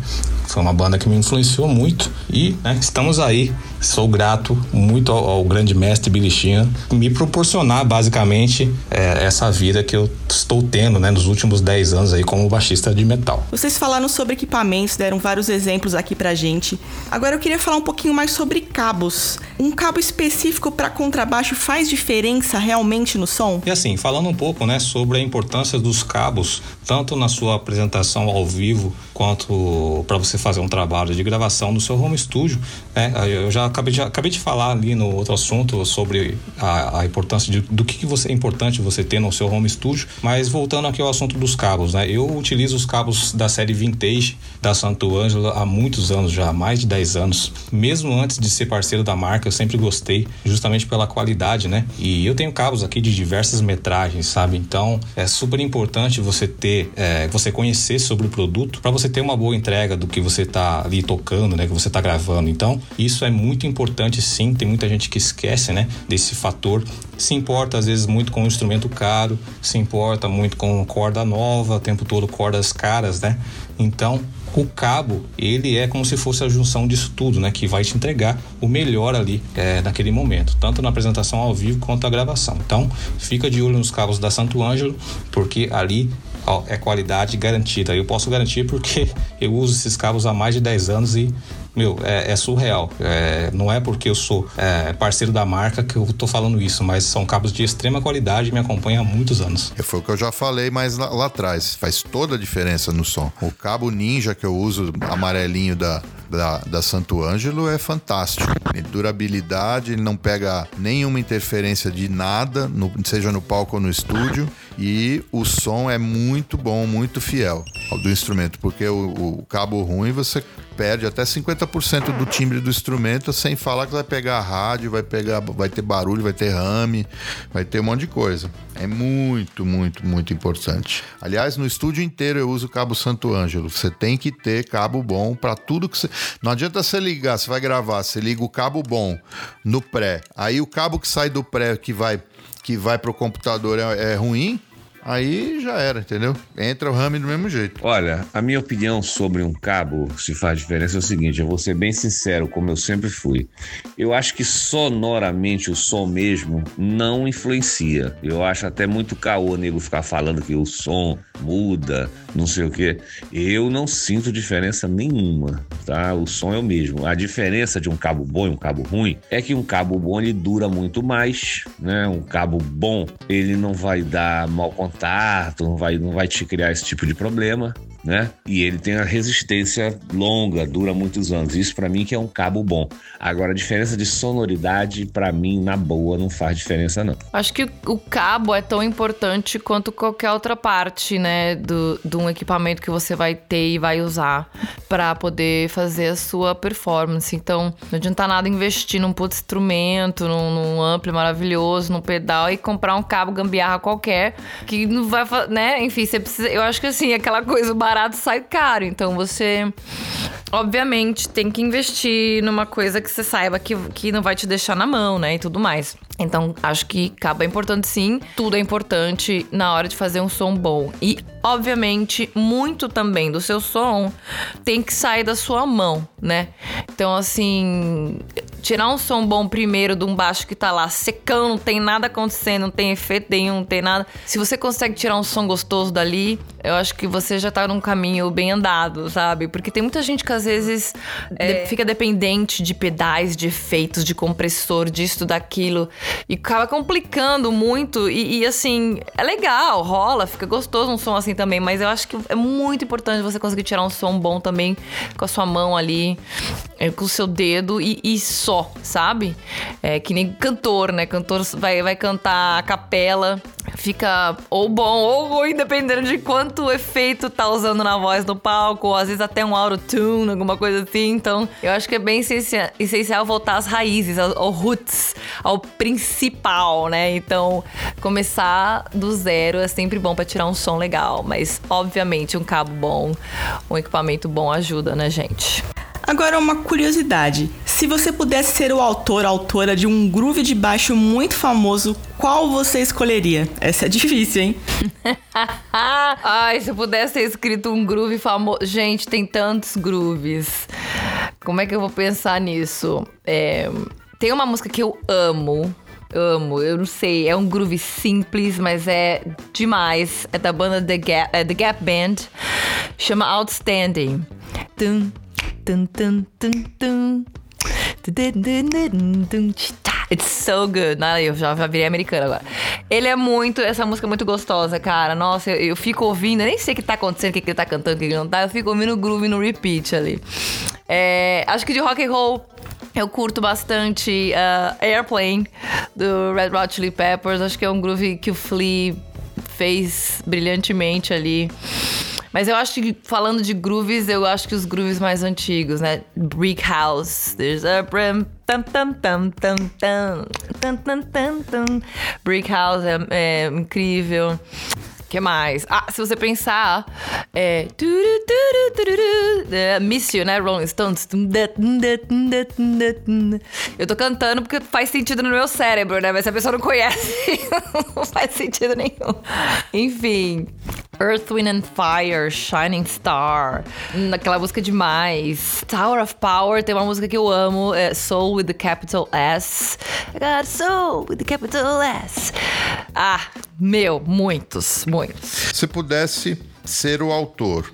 Foi uma banda que me influenciou muito e né, estamos aí. Sou grato muito ao, ao grande mestre Billy Sheehan me proporcionar basicamente é, essa vida que eu estou tendo né, nos últimos 10 anos aí como baixista de metal. Vocês falaram sobre equipamentos, deram vários exemplos aqui pra gente. Agora eu queria falar um pouquinho mais sobre cabos. Um cabo específico para contrabaixo faz diferença realmente no som? E assim, falando um pouco né, sobre a importância dos cabos, tanto na sua apresentação ao vivo quanto para você fazer um trabalho de gravação no seu home studio. Né? Eu já acabei de, acabei de falar ali no outro assunto sobre a, a importância de, do que, que você, é importante você ter no seu home studio, mas voltando aqui ao assunto dos cabos, né? Eu utilizo os cabos da série Vintage da Santo Ângelo há muitos anos já, mais de 10 anos. Mesmo antes de ser parceiro da marca, eu sempre gostei, justamente pela qualidade, né? E eu tenho cabos aqui de diversas metragens, sabe? Então é super importante você ter, é, você conhecer sobre o produto para você você ter uma boa entrega do que você está ali tocando, né, que você está gravando. Então, isso é muito importante sim, tem muita gente que esquece, né, desse fator. Se importa às vezes muito com um instrumento caro, se importa muito com corda nova, o tempo todo cordas caras, né? Então, o cabo, ele é como se fosse a junção disso tudo, né? Que vai te entregar o melhor ali é, naquele momento, tanto na apresentação ao vivo quanto a gravação. Então, fica de olho nos cabos da Santo Ângelo, porque ali é qualidade garantida. Eu posso garantir porque eu uso esses cabos há mais de 10 anos e meu, é, é surreal. É, não é porque eu sou é, parceiro da marca que eu tô falando isso, mas são cabos de extrema qualidade e me acompanham há muitos anos. É, foi o que eu já falei mais lá, lá, atrás. Faz toda a diferença no som. O cabo ninja que eu uso, amarelinho da, da, da Santo Ângelo, é fantástico. Durabilidade, ele não pega nenhuma interferência de nada, no, seja no palco ou no estúdio. E o som é muito bom, muito fiel do instrumento, porque o, o cabo ruim você perde até 50% do timbre do instrumento, sem falar que vai pegar rádio, vai pegar, vai ter barulho, vai ter rame, vai ter um monte de coisa. É muito, muito, muito importante. Aliás, no estúdio inteiro eu uso o cabo Santo Ângelo. Você tem que ter cabo bom para tudo que você. Não adianta você ligar, você vai gravar, você liga o cabo bom no pré. Aí o cabo que sai do pré que vai que vai pro computador é, é ruim, aí já era, entendeu? Entra o rame do mesmo jeito. Olha, a minha opinião sobre um cabo, se faz diferença, é o seguinte: eu vou ser bem sincero, como eu sempre fui. Eu acho que sonoramente o som mesmo não influencia. Eu acho até muito caô nego ficar falando que o som muda, não sei o que. Eu não sinto diferença nenhuma, tá? O som é o mesmo. A diferença de um cabo bom e um cabo ruim é que um cabo bom ele dura muito mais, né? Um cabo bom ele não vai dar mau contato, não vai, não vai te criar esse tipo de problema né? E ele tem a resistência longa, dura muitos anos. Isso para mim que é um cabo bom. Agora a diferença de sonoridade para mim na boa não faz diferença não. Acho que o cabo é tão importante quanto qualquer outra parte, né, do, de um equipamento que você vai ter e vai usar para poder fazer a sua performance. Então, não adianta nada investir num puto instrumento, num, num maravilhoso, num pedal e comprar um cabo gambiarra qualquer que não vai, né? Enfim, você precisa, eu acho que assim, aquela coisa barata barato sai caro. Então você, obviamente, tem que investir numa coisa que você saiba que, que não vai te deixar na mão, né? E tudo mais. Então, acho que cabo é importante sim. Tudo é importante na hora de fazer um som bom. E, obviamente, muito também do seu som tem que sair da sua mão, né? Então, assim, tirar um som bom primeiro de um baixo que tá lá secando, não tem nada acontecendo, não tem efeito nenhum, não tem nada. Se você consegue tirar um som gostoso dali, eu acho que você já tá num caminho bem andado, sabe? Porque tem muita gente que às vezes é... fica dependente de pedais, de efeitos, de compressor, disso, daquilo. E acaba complicando muito. E, e, assim, é legal, rola, fica gostoso um som assim também. Mas eu acho que é muito importante você conseguir tirar um som bom também com a sua mão ali, é, com o seu dedo e, e só, sabe? É que nem cantor, né? Cantor vai, vai cantar a capela fica ou bom ou ruim, dependendo de quanto efeito tá usando na voz no palco, ou às vezes até um auto-tune, alguma coisa assim. Então, eu acho que é bem essencial voltar às raízes, ao, ao roots, ao principal, né? Então, começar do zero é sempre bom para tirar um som legal, mas obviamente um cabo bom, um equipamento bom ajuda, né, gente? Agora uma curiosidade. Se você pudesse ser o autor, autora de um groove de baixo muito famoso, qual você escolheria? Essa é difícil, hein? Ai, se eu pudesse ter escrito um groove famoso. Gente, tem tantos grooves. Como é que eu vou pensar nisso? É... Tem uma música que eu amo. Amo, eu não sei, é um groove simples, mas é demais. É da banda The Gap, é The Gap Band, chama Outstanding. Tum, It's so good. Ah, eu já, já virei americana agora. Ele é muito. Essa música é muito gostosa, cara. Nossa, eu, eu fico ouvindo, eu nem sei o que tá acontecendo, o que, que ele tá cantando, o que, que não tá. Eu fico ouvindo o groove no repeat ali. É, acho que de rock and roll. Eu curto bastante uh, Airplane do Red Hot Chili Peppers. Acho que é um groove que o Flea fez brilhantemente ali. Mas eu acho que, falando de grooves, eu acho que os grooves mais antigos, né? Brick House. There's a brim. Tam, tam, tam, tam, tam, tam, tam, tam. Brick House é, é incrível que mais? Ah, se você pensar, é. é Miss You, né? Rolling Stones. Eu tô cantando porque faz sentido no meu cérebro, né? Mas se a pessoa não conhece, não faz sentido nenhum. Enfim. Earth, Wind and Fire, Shining Star, aquela música demais. Tower of Power, tem uma música que eu amo, é Soul with the capital S. I got soul with the capital S. Ah, meu, muitos, muitos. Se pudesse ser o autor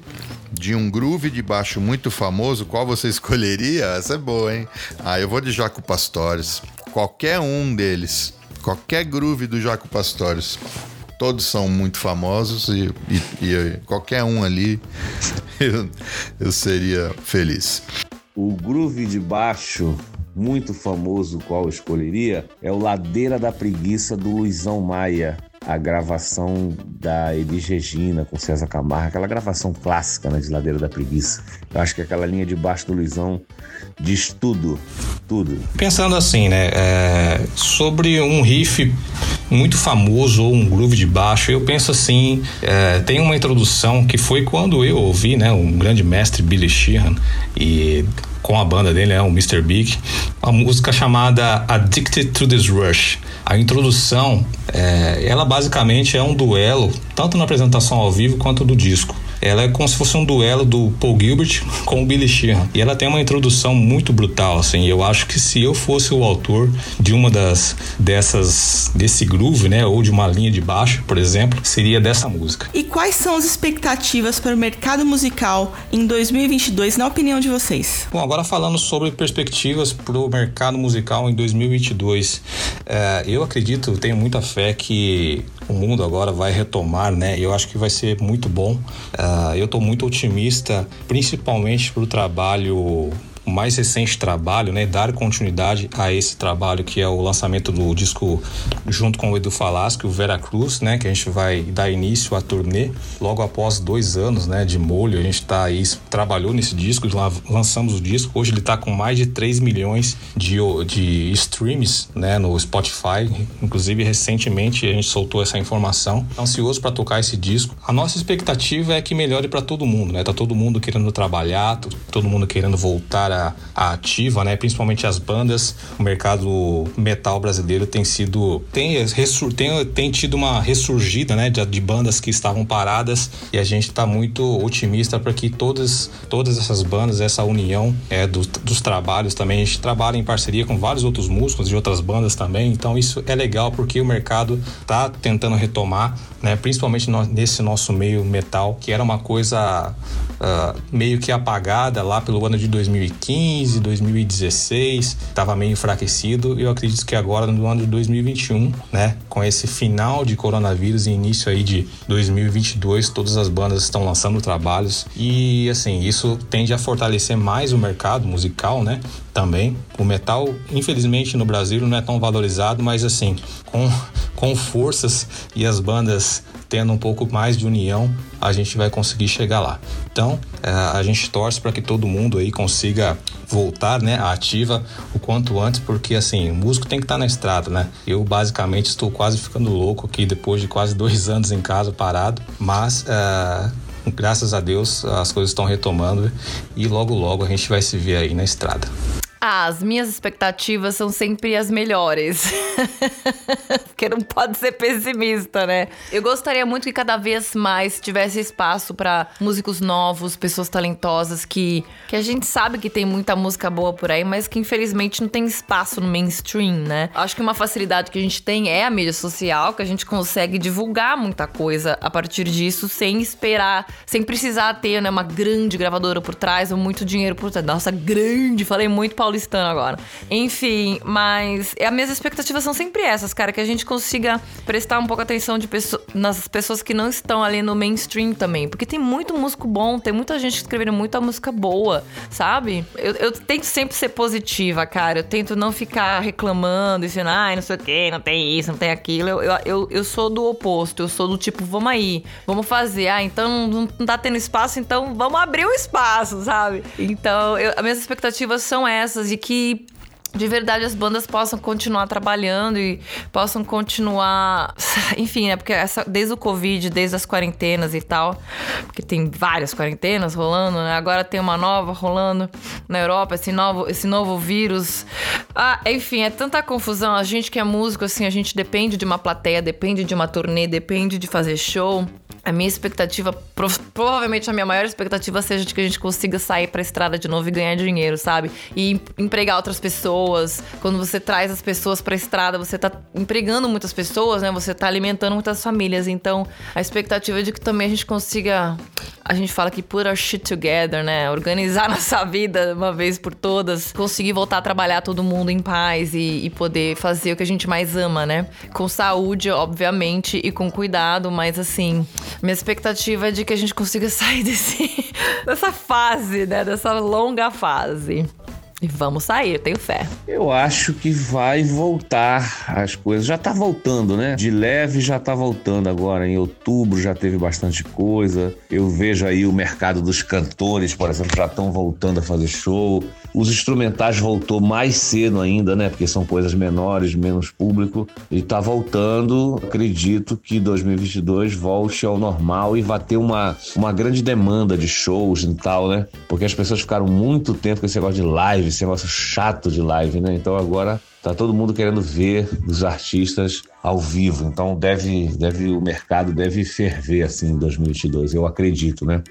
de um groove de baixo muito famoso, qual você escolheria? Essa é boa, hein? Ah, eu vou de Jaco Pastores. Qualquer um deles. Qualquer groove do Jaco Pastores todos são muito famosos e, e, e qualquer um ali eu, eu seria feliz. O groove de baixo muito famoso, qual eu escolheria, é o Ladeira da Preguiça do Luizão Maia a gravação da Elis Regina com César Camargo, aquela gravação clássica né, de Ladeira da Preguiça. Eu acho que aquela linha de baixo do Luizão diz tudo, tudo. Pensando assim, né, é, sobre um riff muito famoso ou um groove de baixo, eu penso assim, é, tem uma introdução que foi quando eu ouvi, né, um grande mestre Billy Sheehan e com a banda dele, é o Mr. Big, uma música chamada Addicted to This Rush. A introdução, é, ela basicamente é um duelo, tanto na apresentação ao vivo quanto do disco. Ela é como se fosse um duelo do Paul Gilbert com o Billy Sheehan. E ela tem uma introdução muito brutal, assim. Eu acho que se eu fosse o autor de uma das dessas desse groove, né, ou de uma linha de baixo, por exemplo, seria dessa música. E quais são as expectativas para o mercado musical em 2022, na opinião de vocês? Bom, agora falando sobre perspectivas para o mercado musical em 2022, é, eu acredito, tenho muita fé que o mundo agora vai retomar, né? Eu acho que vai ser muito bom. Uh, eu estou muito otimista, principalmente para o trabalho o mais recente trabalho, né, dar continuidade a esse trabalho que é o lançamento do disco junto com o Edu Falasco, o Vera Cruz, né, que a gente vai dar início à turnê logo após dois anos, né, de molho. A gente tá aí, trabalhou nesse disco, lançamos o disco. Hoje ele tá com mais de 3 milhões de, de streams, né, no Spotify. Inclusive, recentemente a gente soltou essa informação. Ansioso para tocar esse disco. A nossa expectativa é que melhore para todo mundo, né? Tá todo mundo querendo trabalhar, todo mundo querendo voltar ativa, né? Principalmente as bandas. O mercado metal brasileiro tem sido tem, tem, tem tido uma ressurgida, né, de, de bandas que estavam paradas e a gente está muito otimista para que todas todas essas bandas, essa união é do, dos trabalhos também, a gente trabalha em parceria com vários outros músicos de outras bandas também, então isso é legal porque o mercado está tentando retomar, né, principalmente no, nesse nosso meio metal, que era uma coisa uh, meio que apagada lá pelo ano de 2015, 2016, estava meio enfraquecido. Eu acredito que agora no ano de 2021, né, com esse final de coronavírus e início aí de 2022, todas as bandas estão lançando trabalhos e assim isso tende a fortalecer mais o mercado musical, né? Também o metal, infelizmente no Brasil não é tão valorizado, mas assim com com forças e as bandas tendo um pouco mais de união, a gente vai conseguir chegar lá. Então, é, a gente torce para que todo mundo aí consiga voltar, né, ativa o quanto antes, porque assim, o músico tem que estar tá na estrada, né? Eu basicamente estou quase ficando louco aqui depois de quase dois anos em casa parado, mas é, graças a Deus as coisas estão retomando e logo logo a gente vai se ver aí na estrada. As minhas expectativas são sempre as melhores. Porque não pode ser pessimista, né? Eu gostaria muito que cada vez mais tivesse espaço para músicos novos, pessoas talentosas que, que a gente sabe que tem muita música boa por aí, mas que infelizmente não tem espaço no mainstream, né? Acho que uma facilidade que a gente tem é a mídia social, que a gente consegue divulgar muita coisa a partir disso sem esperar, sem precisar ter né, uma grande gravadora por trás ou muito dinheiro por trás. Nossa, grande, falei muito Paulo paulistano agora. Enfim, mas as minhas expectativas são sempre essas, cara, que a gente consiga prestar um pouco atenção de pessoa, nas pessoas que não estão ali no mainstream também. Porque tem muito músico bom, tem muita gente escrevendo muita música boa, sabe? Eu, eu tento sempre ser positiva, cara. Eu tento não ficar reclamando, dizendo, ai, não sei o que, não tem isso, não tem aquilo. Eu, eu, eu, eu, sou do oposto, eu sou do tipo, vamos aí, vamos fazer. Ah, então não, não tá tendo espaço, então vamos abrir o espaço, sabe? Então, eu, as minhas expectativas são essas e que de verdade as bandas possam continuar trabalhando e possam continuar, enfim, né? Porque essa, desde o Covid, desde as quarentenas e tal, porque tem várias quarentenas rolando, né? Agora tem uma nova rolando na Europa, esse novo, esse novo vírus. Ah, enfim, é tanta confusão. A gente que é músico, assim, a gente depende de uma plateia, depende de uma turnê, depende de fazer show a minha expectativa, provavelmente a minha maior expectativa seja de que a gente consiga sair pra estrada de novo e ganhar dinheiro, sabe? E empregar outras pessoas. Quando você traz as pessoas pra estrada, você tá empregando muitas pessoas, né? Você tá alimentando muitas famílias. Então, a expectativa é de que também a gente consiga. A gente fala que put our shit together, né? Organizar nossa vida uma vez por todas. Conseguir voltar a trabalhar todo mundo em paz e, e poder fazer o que a gente mais ama, né? Com saúde, obviamente, e com cuidado, mas assim. Minha expectativa é de que a gente consiga sair desse, dessa fase, né? Dessa longa fase. Vamos sair, tenho fé. Eu acho que vai voltar as coisas. Já tá voltando, né? De leve já tá voltando agora. Em outubro já teve bastante coisa. Eu vejo aí o mercado dos cantores, por exemplo, já estão voltando a fazer show. Os instrumentais voltou mais cedo ainda, né? Porque são coisas menores, menos público. E tá voltando. Acredito que 2022 volte ao normal e vai ter uma, uma grande demanda de shows e tal, né? Porque as pessoas ficaram muito tempo com esse negócio de live, esse negócio chato de live, né? Então agora tá todo mundo querendo ver os artistas ao vivo. Então deve, deve o mercado deve ferver assim em 2022, eu acredito, né?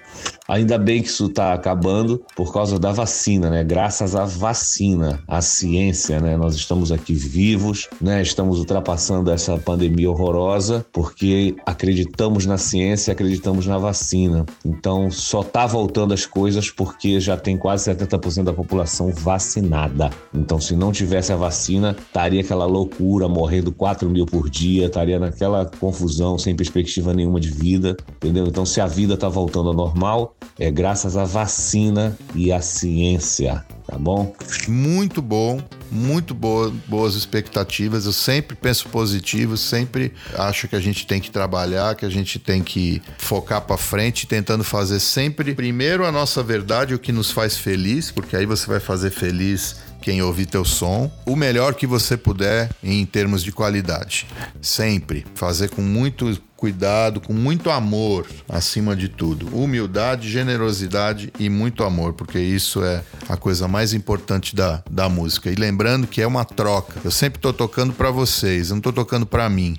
Ainda bem que isso está acabando por causa da vacina, né? Graças à vacina, à ciência, né? Nós estamos aqui vivos, né? Estamos ultrapassando essa pandemia horrorosa porque acreditamos na ciência, acreditamos na vacina. Então só tá voltando as coisas porque já tem quase 70% da população vacinada. Então se não tivesse a vacina, estaria aquela loucura, morrendo 4 mil por por dia, estaria naquela confusão, sem perspectiva nenhuma de vida, entendeu? Então, se a vida está voltando ao normal, é graças à vacina e à ciência, tá bom? Muito bom, muito boa, boas expectativas. Eu sempre penso positivo, sempre acho que a gente tem que trabalhar, que a gente tem que focar para frente, tentando fazer sempre primeiro a nossa verdade, o que nos faz feliz, porque aí você vai fazer feliz quem ouvir teu som, o melhor que você puder em termos de qualidade. Sempre fazer com muito cuidado, com muito amor, acima de tudo. Humildade, generosidade e muito amor, porque isso é a coisa mais importante da, da música. E lembrando que é uma troca. Eu sempre estou tocando para vocês, eu não estou tocando para mim.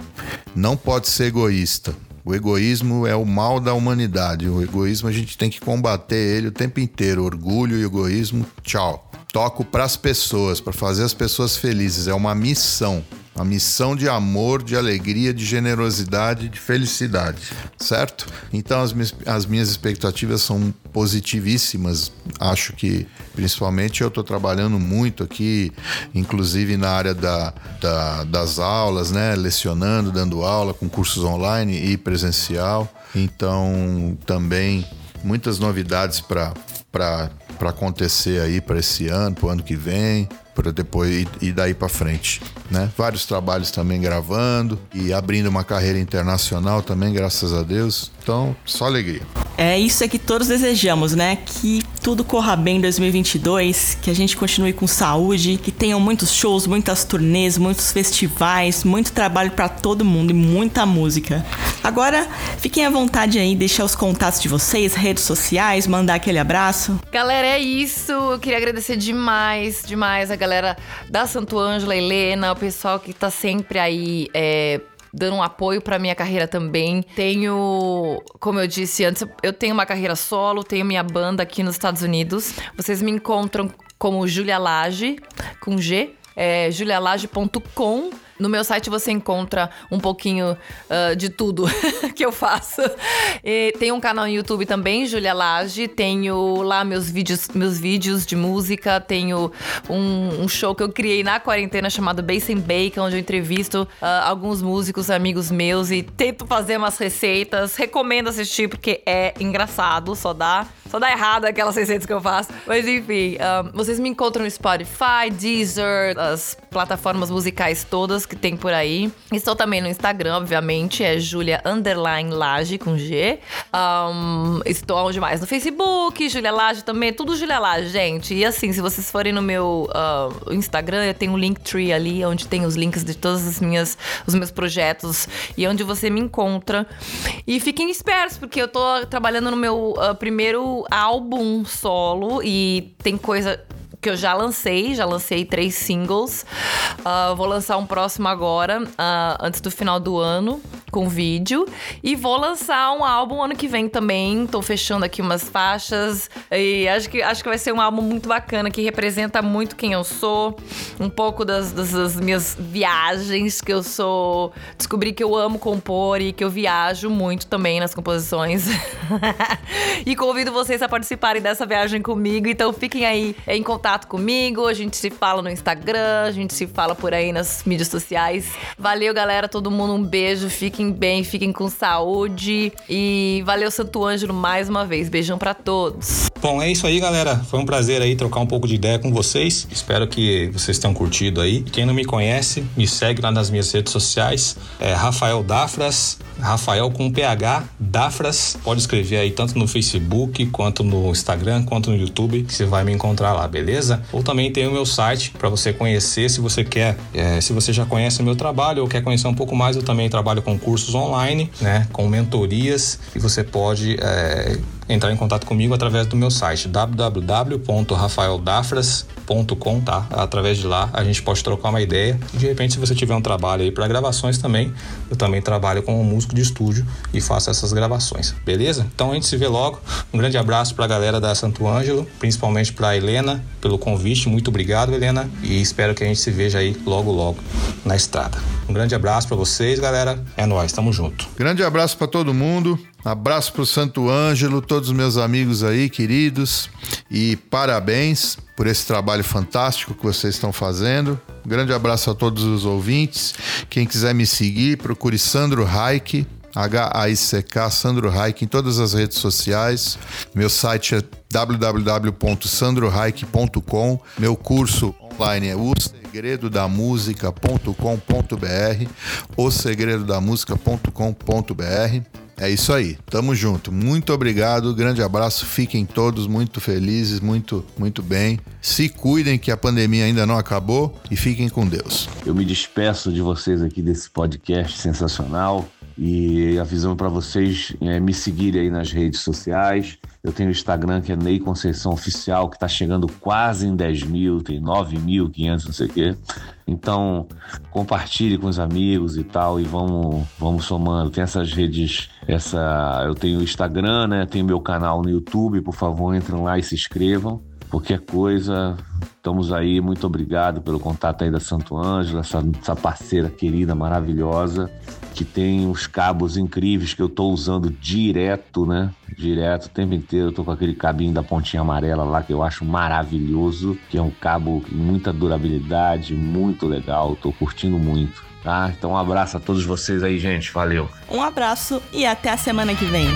Não pode ser egoísta. O egoísmo é o mal da humanidade. O egoísmo a gente tem que combater ele o tempo inteiro. Orgulho e egoísmo, tchau. Toco para as pessoas, para fazer as pessoas felizes. É uma missão. Uma missão de amor, de alegria, de generosidade, de felicidade, certo? Então as minhas, as minhas expectativas são positivíssimas. Acho que, principalmente, eu estou trabalhando muito aqui, inclusive na área da, da, das aulas, né? Lecionando, dando aula com cursos online e presencial. Então, também muitas novidades para para acontecer aí para esse ano, para o ano que vem, para depois e daí para frente, né? Vários trabalhos também gravando e abrindo uma carreira internacional também, graças a Deus. Então, só alegria. É isso é que todos desejamos, né? Que tudo corra bem em 2022, que a gente continue com saúde, que tenham muitos shows, muitas turnês, muitos festivais, muito trabalho para todo mundo e muita música. Agora, fiquem à vontade aí, deixar os contatos de vocês, redes sociais, mandar aquele abraço. Galera, é isso. Eu queria agradecer demais, demais a galera da Santo Ângelo, a Helena, o pessoal que tá sempre aí é, dando um apoio para minha carreira também. Tenho, como eu disse antes, eu tenho uma carreira solo, tenho minha banda aqui nos Estados Unidos. Vocês me encontram como Julia Lage, com G, é julialage.com. No meu site você encontra um pouquinho uh, de tudo que eu faço. E tem um canal no YouTube também, Julia Lage. Tenho lá meus vídeos, meus vídeos de música. Tenho um, um show que eu criei na quarentena chamado Base and Bacon, onde eu entrevisto uh, alguns músicos, amigos meus e tento fazer umas receitas. Recomendo assistir porque é engraçado, só dá só dá errado aquelas receitas que eu faço. Mas enfim, um, vocês me encontram no Spotify, Deezer, as plataformas musicais todas que tem por aí. Estou também no Instagram, obviamente, é Julia Underline Laje com G. Um, estou onde mais? No Facebook, Julia Laje também, tudo Julia Laje, gente. E assim, se vocês forem no meu uh, Instagram, eu tenho um Linktree ali, onde tem os links de todos as minhas, os meus projetos e onde você me encontra. E fiquem espertos, porque eu tô trabalhando no meu uh, primeiro álbum solo e tem coisa que eu já lancei, já lancei três singles. Uh, vou lançar um próximo agora, uh, antes do final do ano, com vídeo. E vou lançar um álbum ano que vem também. Tô fechando aqui umas faixas. E acho que, acho que vai ser um álbum muito bacana, que representa muito quem eu sou. Um pouco das, das, das minhas viagens, que eu sou. Descobri que eu amo compor e que eu viajo muito também nas composições. e convido vocês a participarem dessa viagem comigo. Então fiquem aí em contato contato comigo, a gente se fala no Instagram, a gente se fala por aí nas mídias sociais. Valeu, galera, todo mundo um beijo, fiquem bem, fiquem com saúde e valeu Santo Ângelo mais uma vez. Beijão para todos. Bom, é isso aí, galera. Foi um prazer aí trocar um pouco de ideia com vocês. Espero que vocês tenham curtido aí. Quem não me conhece, me segue lá nas minhas redes sociais. É Rafael Dafras, Rafael com PH Dafras. Pode escrever aí tanto no Facebook, quanto no Instagram, quanto no YouTube, que você vai me encontrar lá, beleza? Beleza? Ou também tem o meu site para você conhecer, se você quer, é, se você já conhece o meu trabalho ou quer conhecer um pouco mais, eu também trabalho com cursos online, né? Com mentorias e você pode é, entrar em contato comigo através do meu site www.rafaeldafras.com, tá? Através de lá a gente pode trocar uma ideia. De repente, se você tiver um trabalho aí para gravações também, eu também trabalho como músico de estúdio e faço essas gravações, beleza? Então a gente se vê logo. Um grande abraço para a galera da Santo Ângelo, principalmente para Helena pelo convite. Muito obrigado, Helena, e espero que a gente se veja aí logo logo na estrada. Um grande abraço para vocês, galera. É nós, tamo junto. Grande abraço para todo mundo. Abraço para o Santo Ângelo, todos os meus amigos aí, queridos, e parabéns por esse trabalho fantástico que vocês estão fazendo. Grande abraço a todos os ouvintes. Quem quiser me seguir, procure Sandro Raik, H-A-I-C-K, Sandro Raik, em todas as redes sociais. Meu site é www.sandrohaik.com. Meu curso online é o segredodamusica.com.br, o segredodamusica.com.br. É isso aí, tamo junto. Muito obrigado, grande abraço, fiquem todos muito felizes, muito, muito bem. Se cuidem que a pandemia ainda não acabou e fiquem com Deus. Eu me despeço de vocês aqui desse podcast sensacional e avisando para vocês é, me seguirem aí nas redes sociais. Eu tenho o Instagram que é Ney Conceição Oficial, que está chegando quase em 10 mil, tem 9.500, não sei o quê. Então, compartilhe com os amigos e tal, e vamos, vamos somando. Tem essas redes, essa, eu tenho o Instagram, né? Tenho meu canal no YouTube, por favor, entrem lá e se inscrevam. Qualquer coisa, estamos aí. Muito obrigado pelo contato aí da Santo Ângelo, essa, essa parceira querida, maravilhosa, que tem os cabos incríveis que eu estou usando direto, né? Direto, o tempo inteiro. Eu tô com aquele cabinho da pontinha amarela lá que eu acho maravilhoso, que é um cabo com muita durabilidade, muito legal. Tô curtindo muito. Tá? Então um abraço a todos vocês aí, gente. Valeu. Um abraço e até a semana que vem.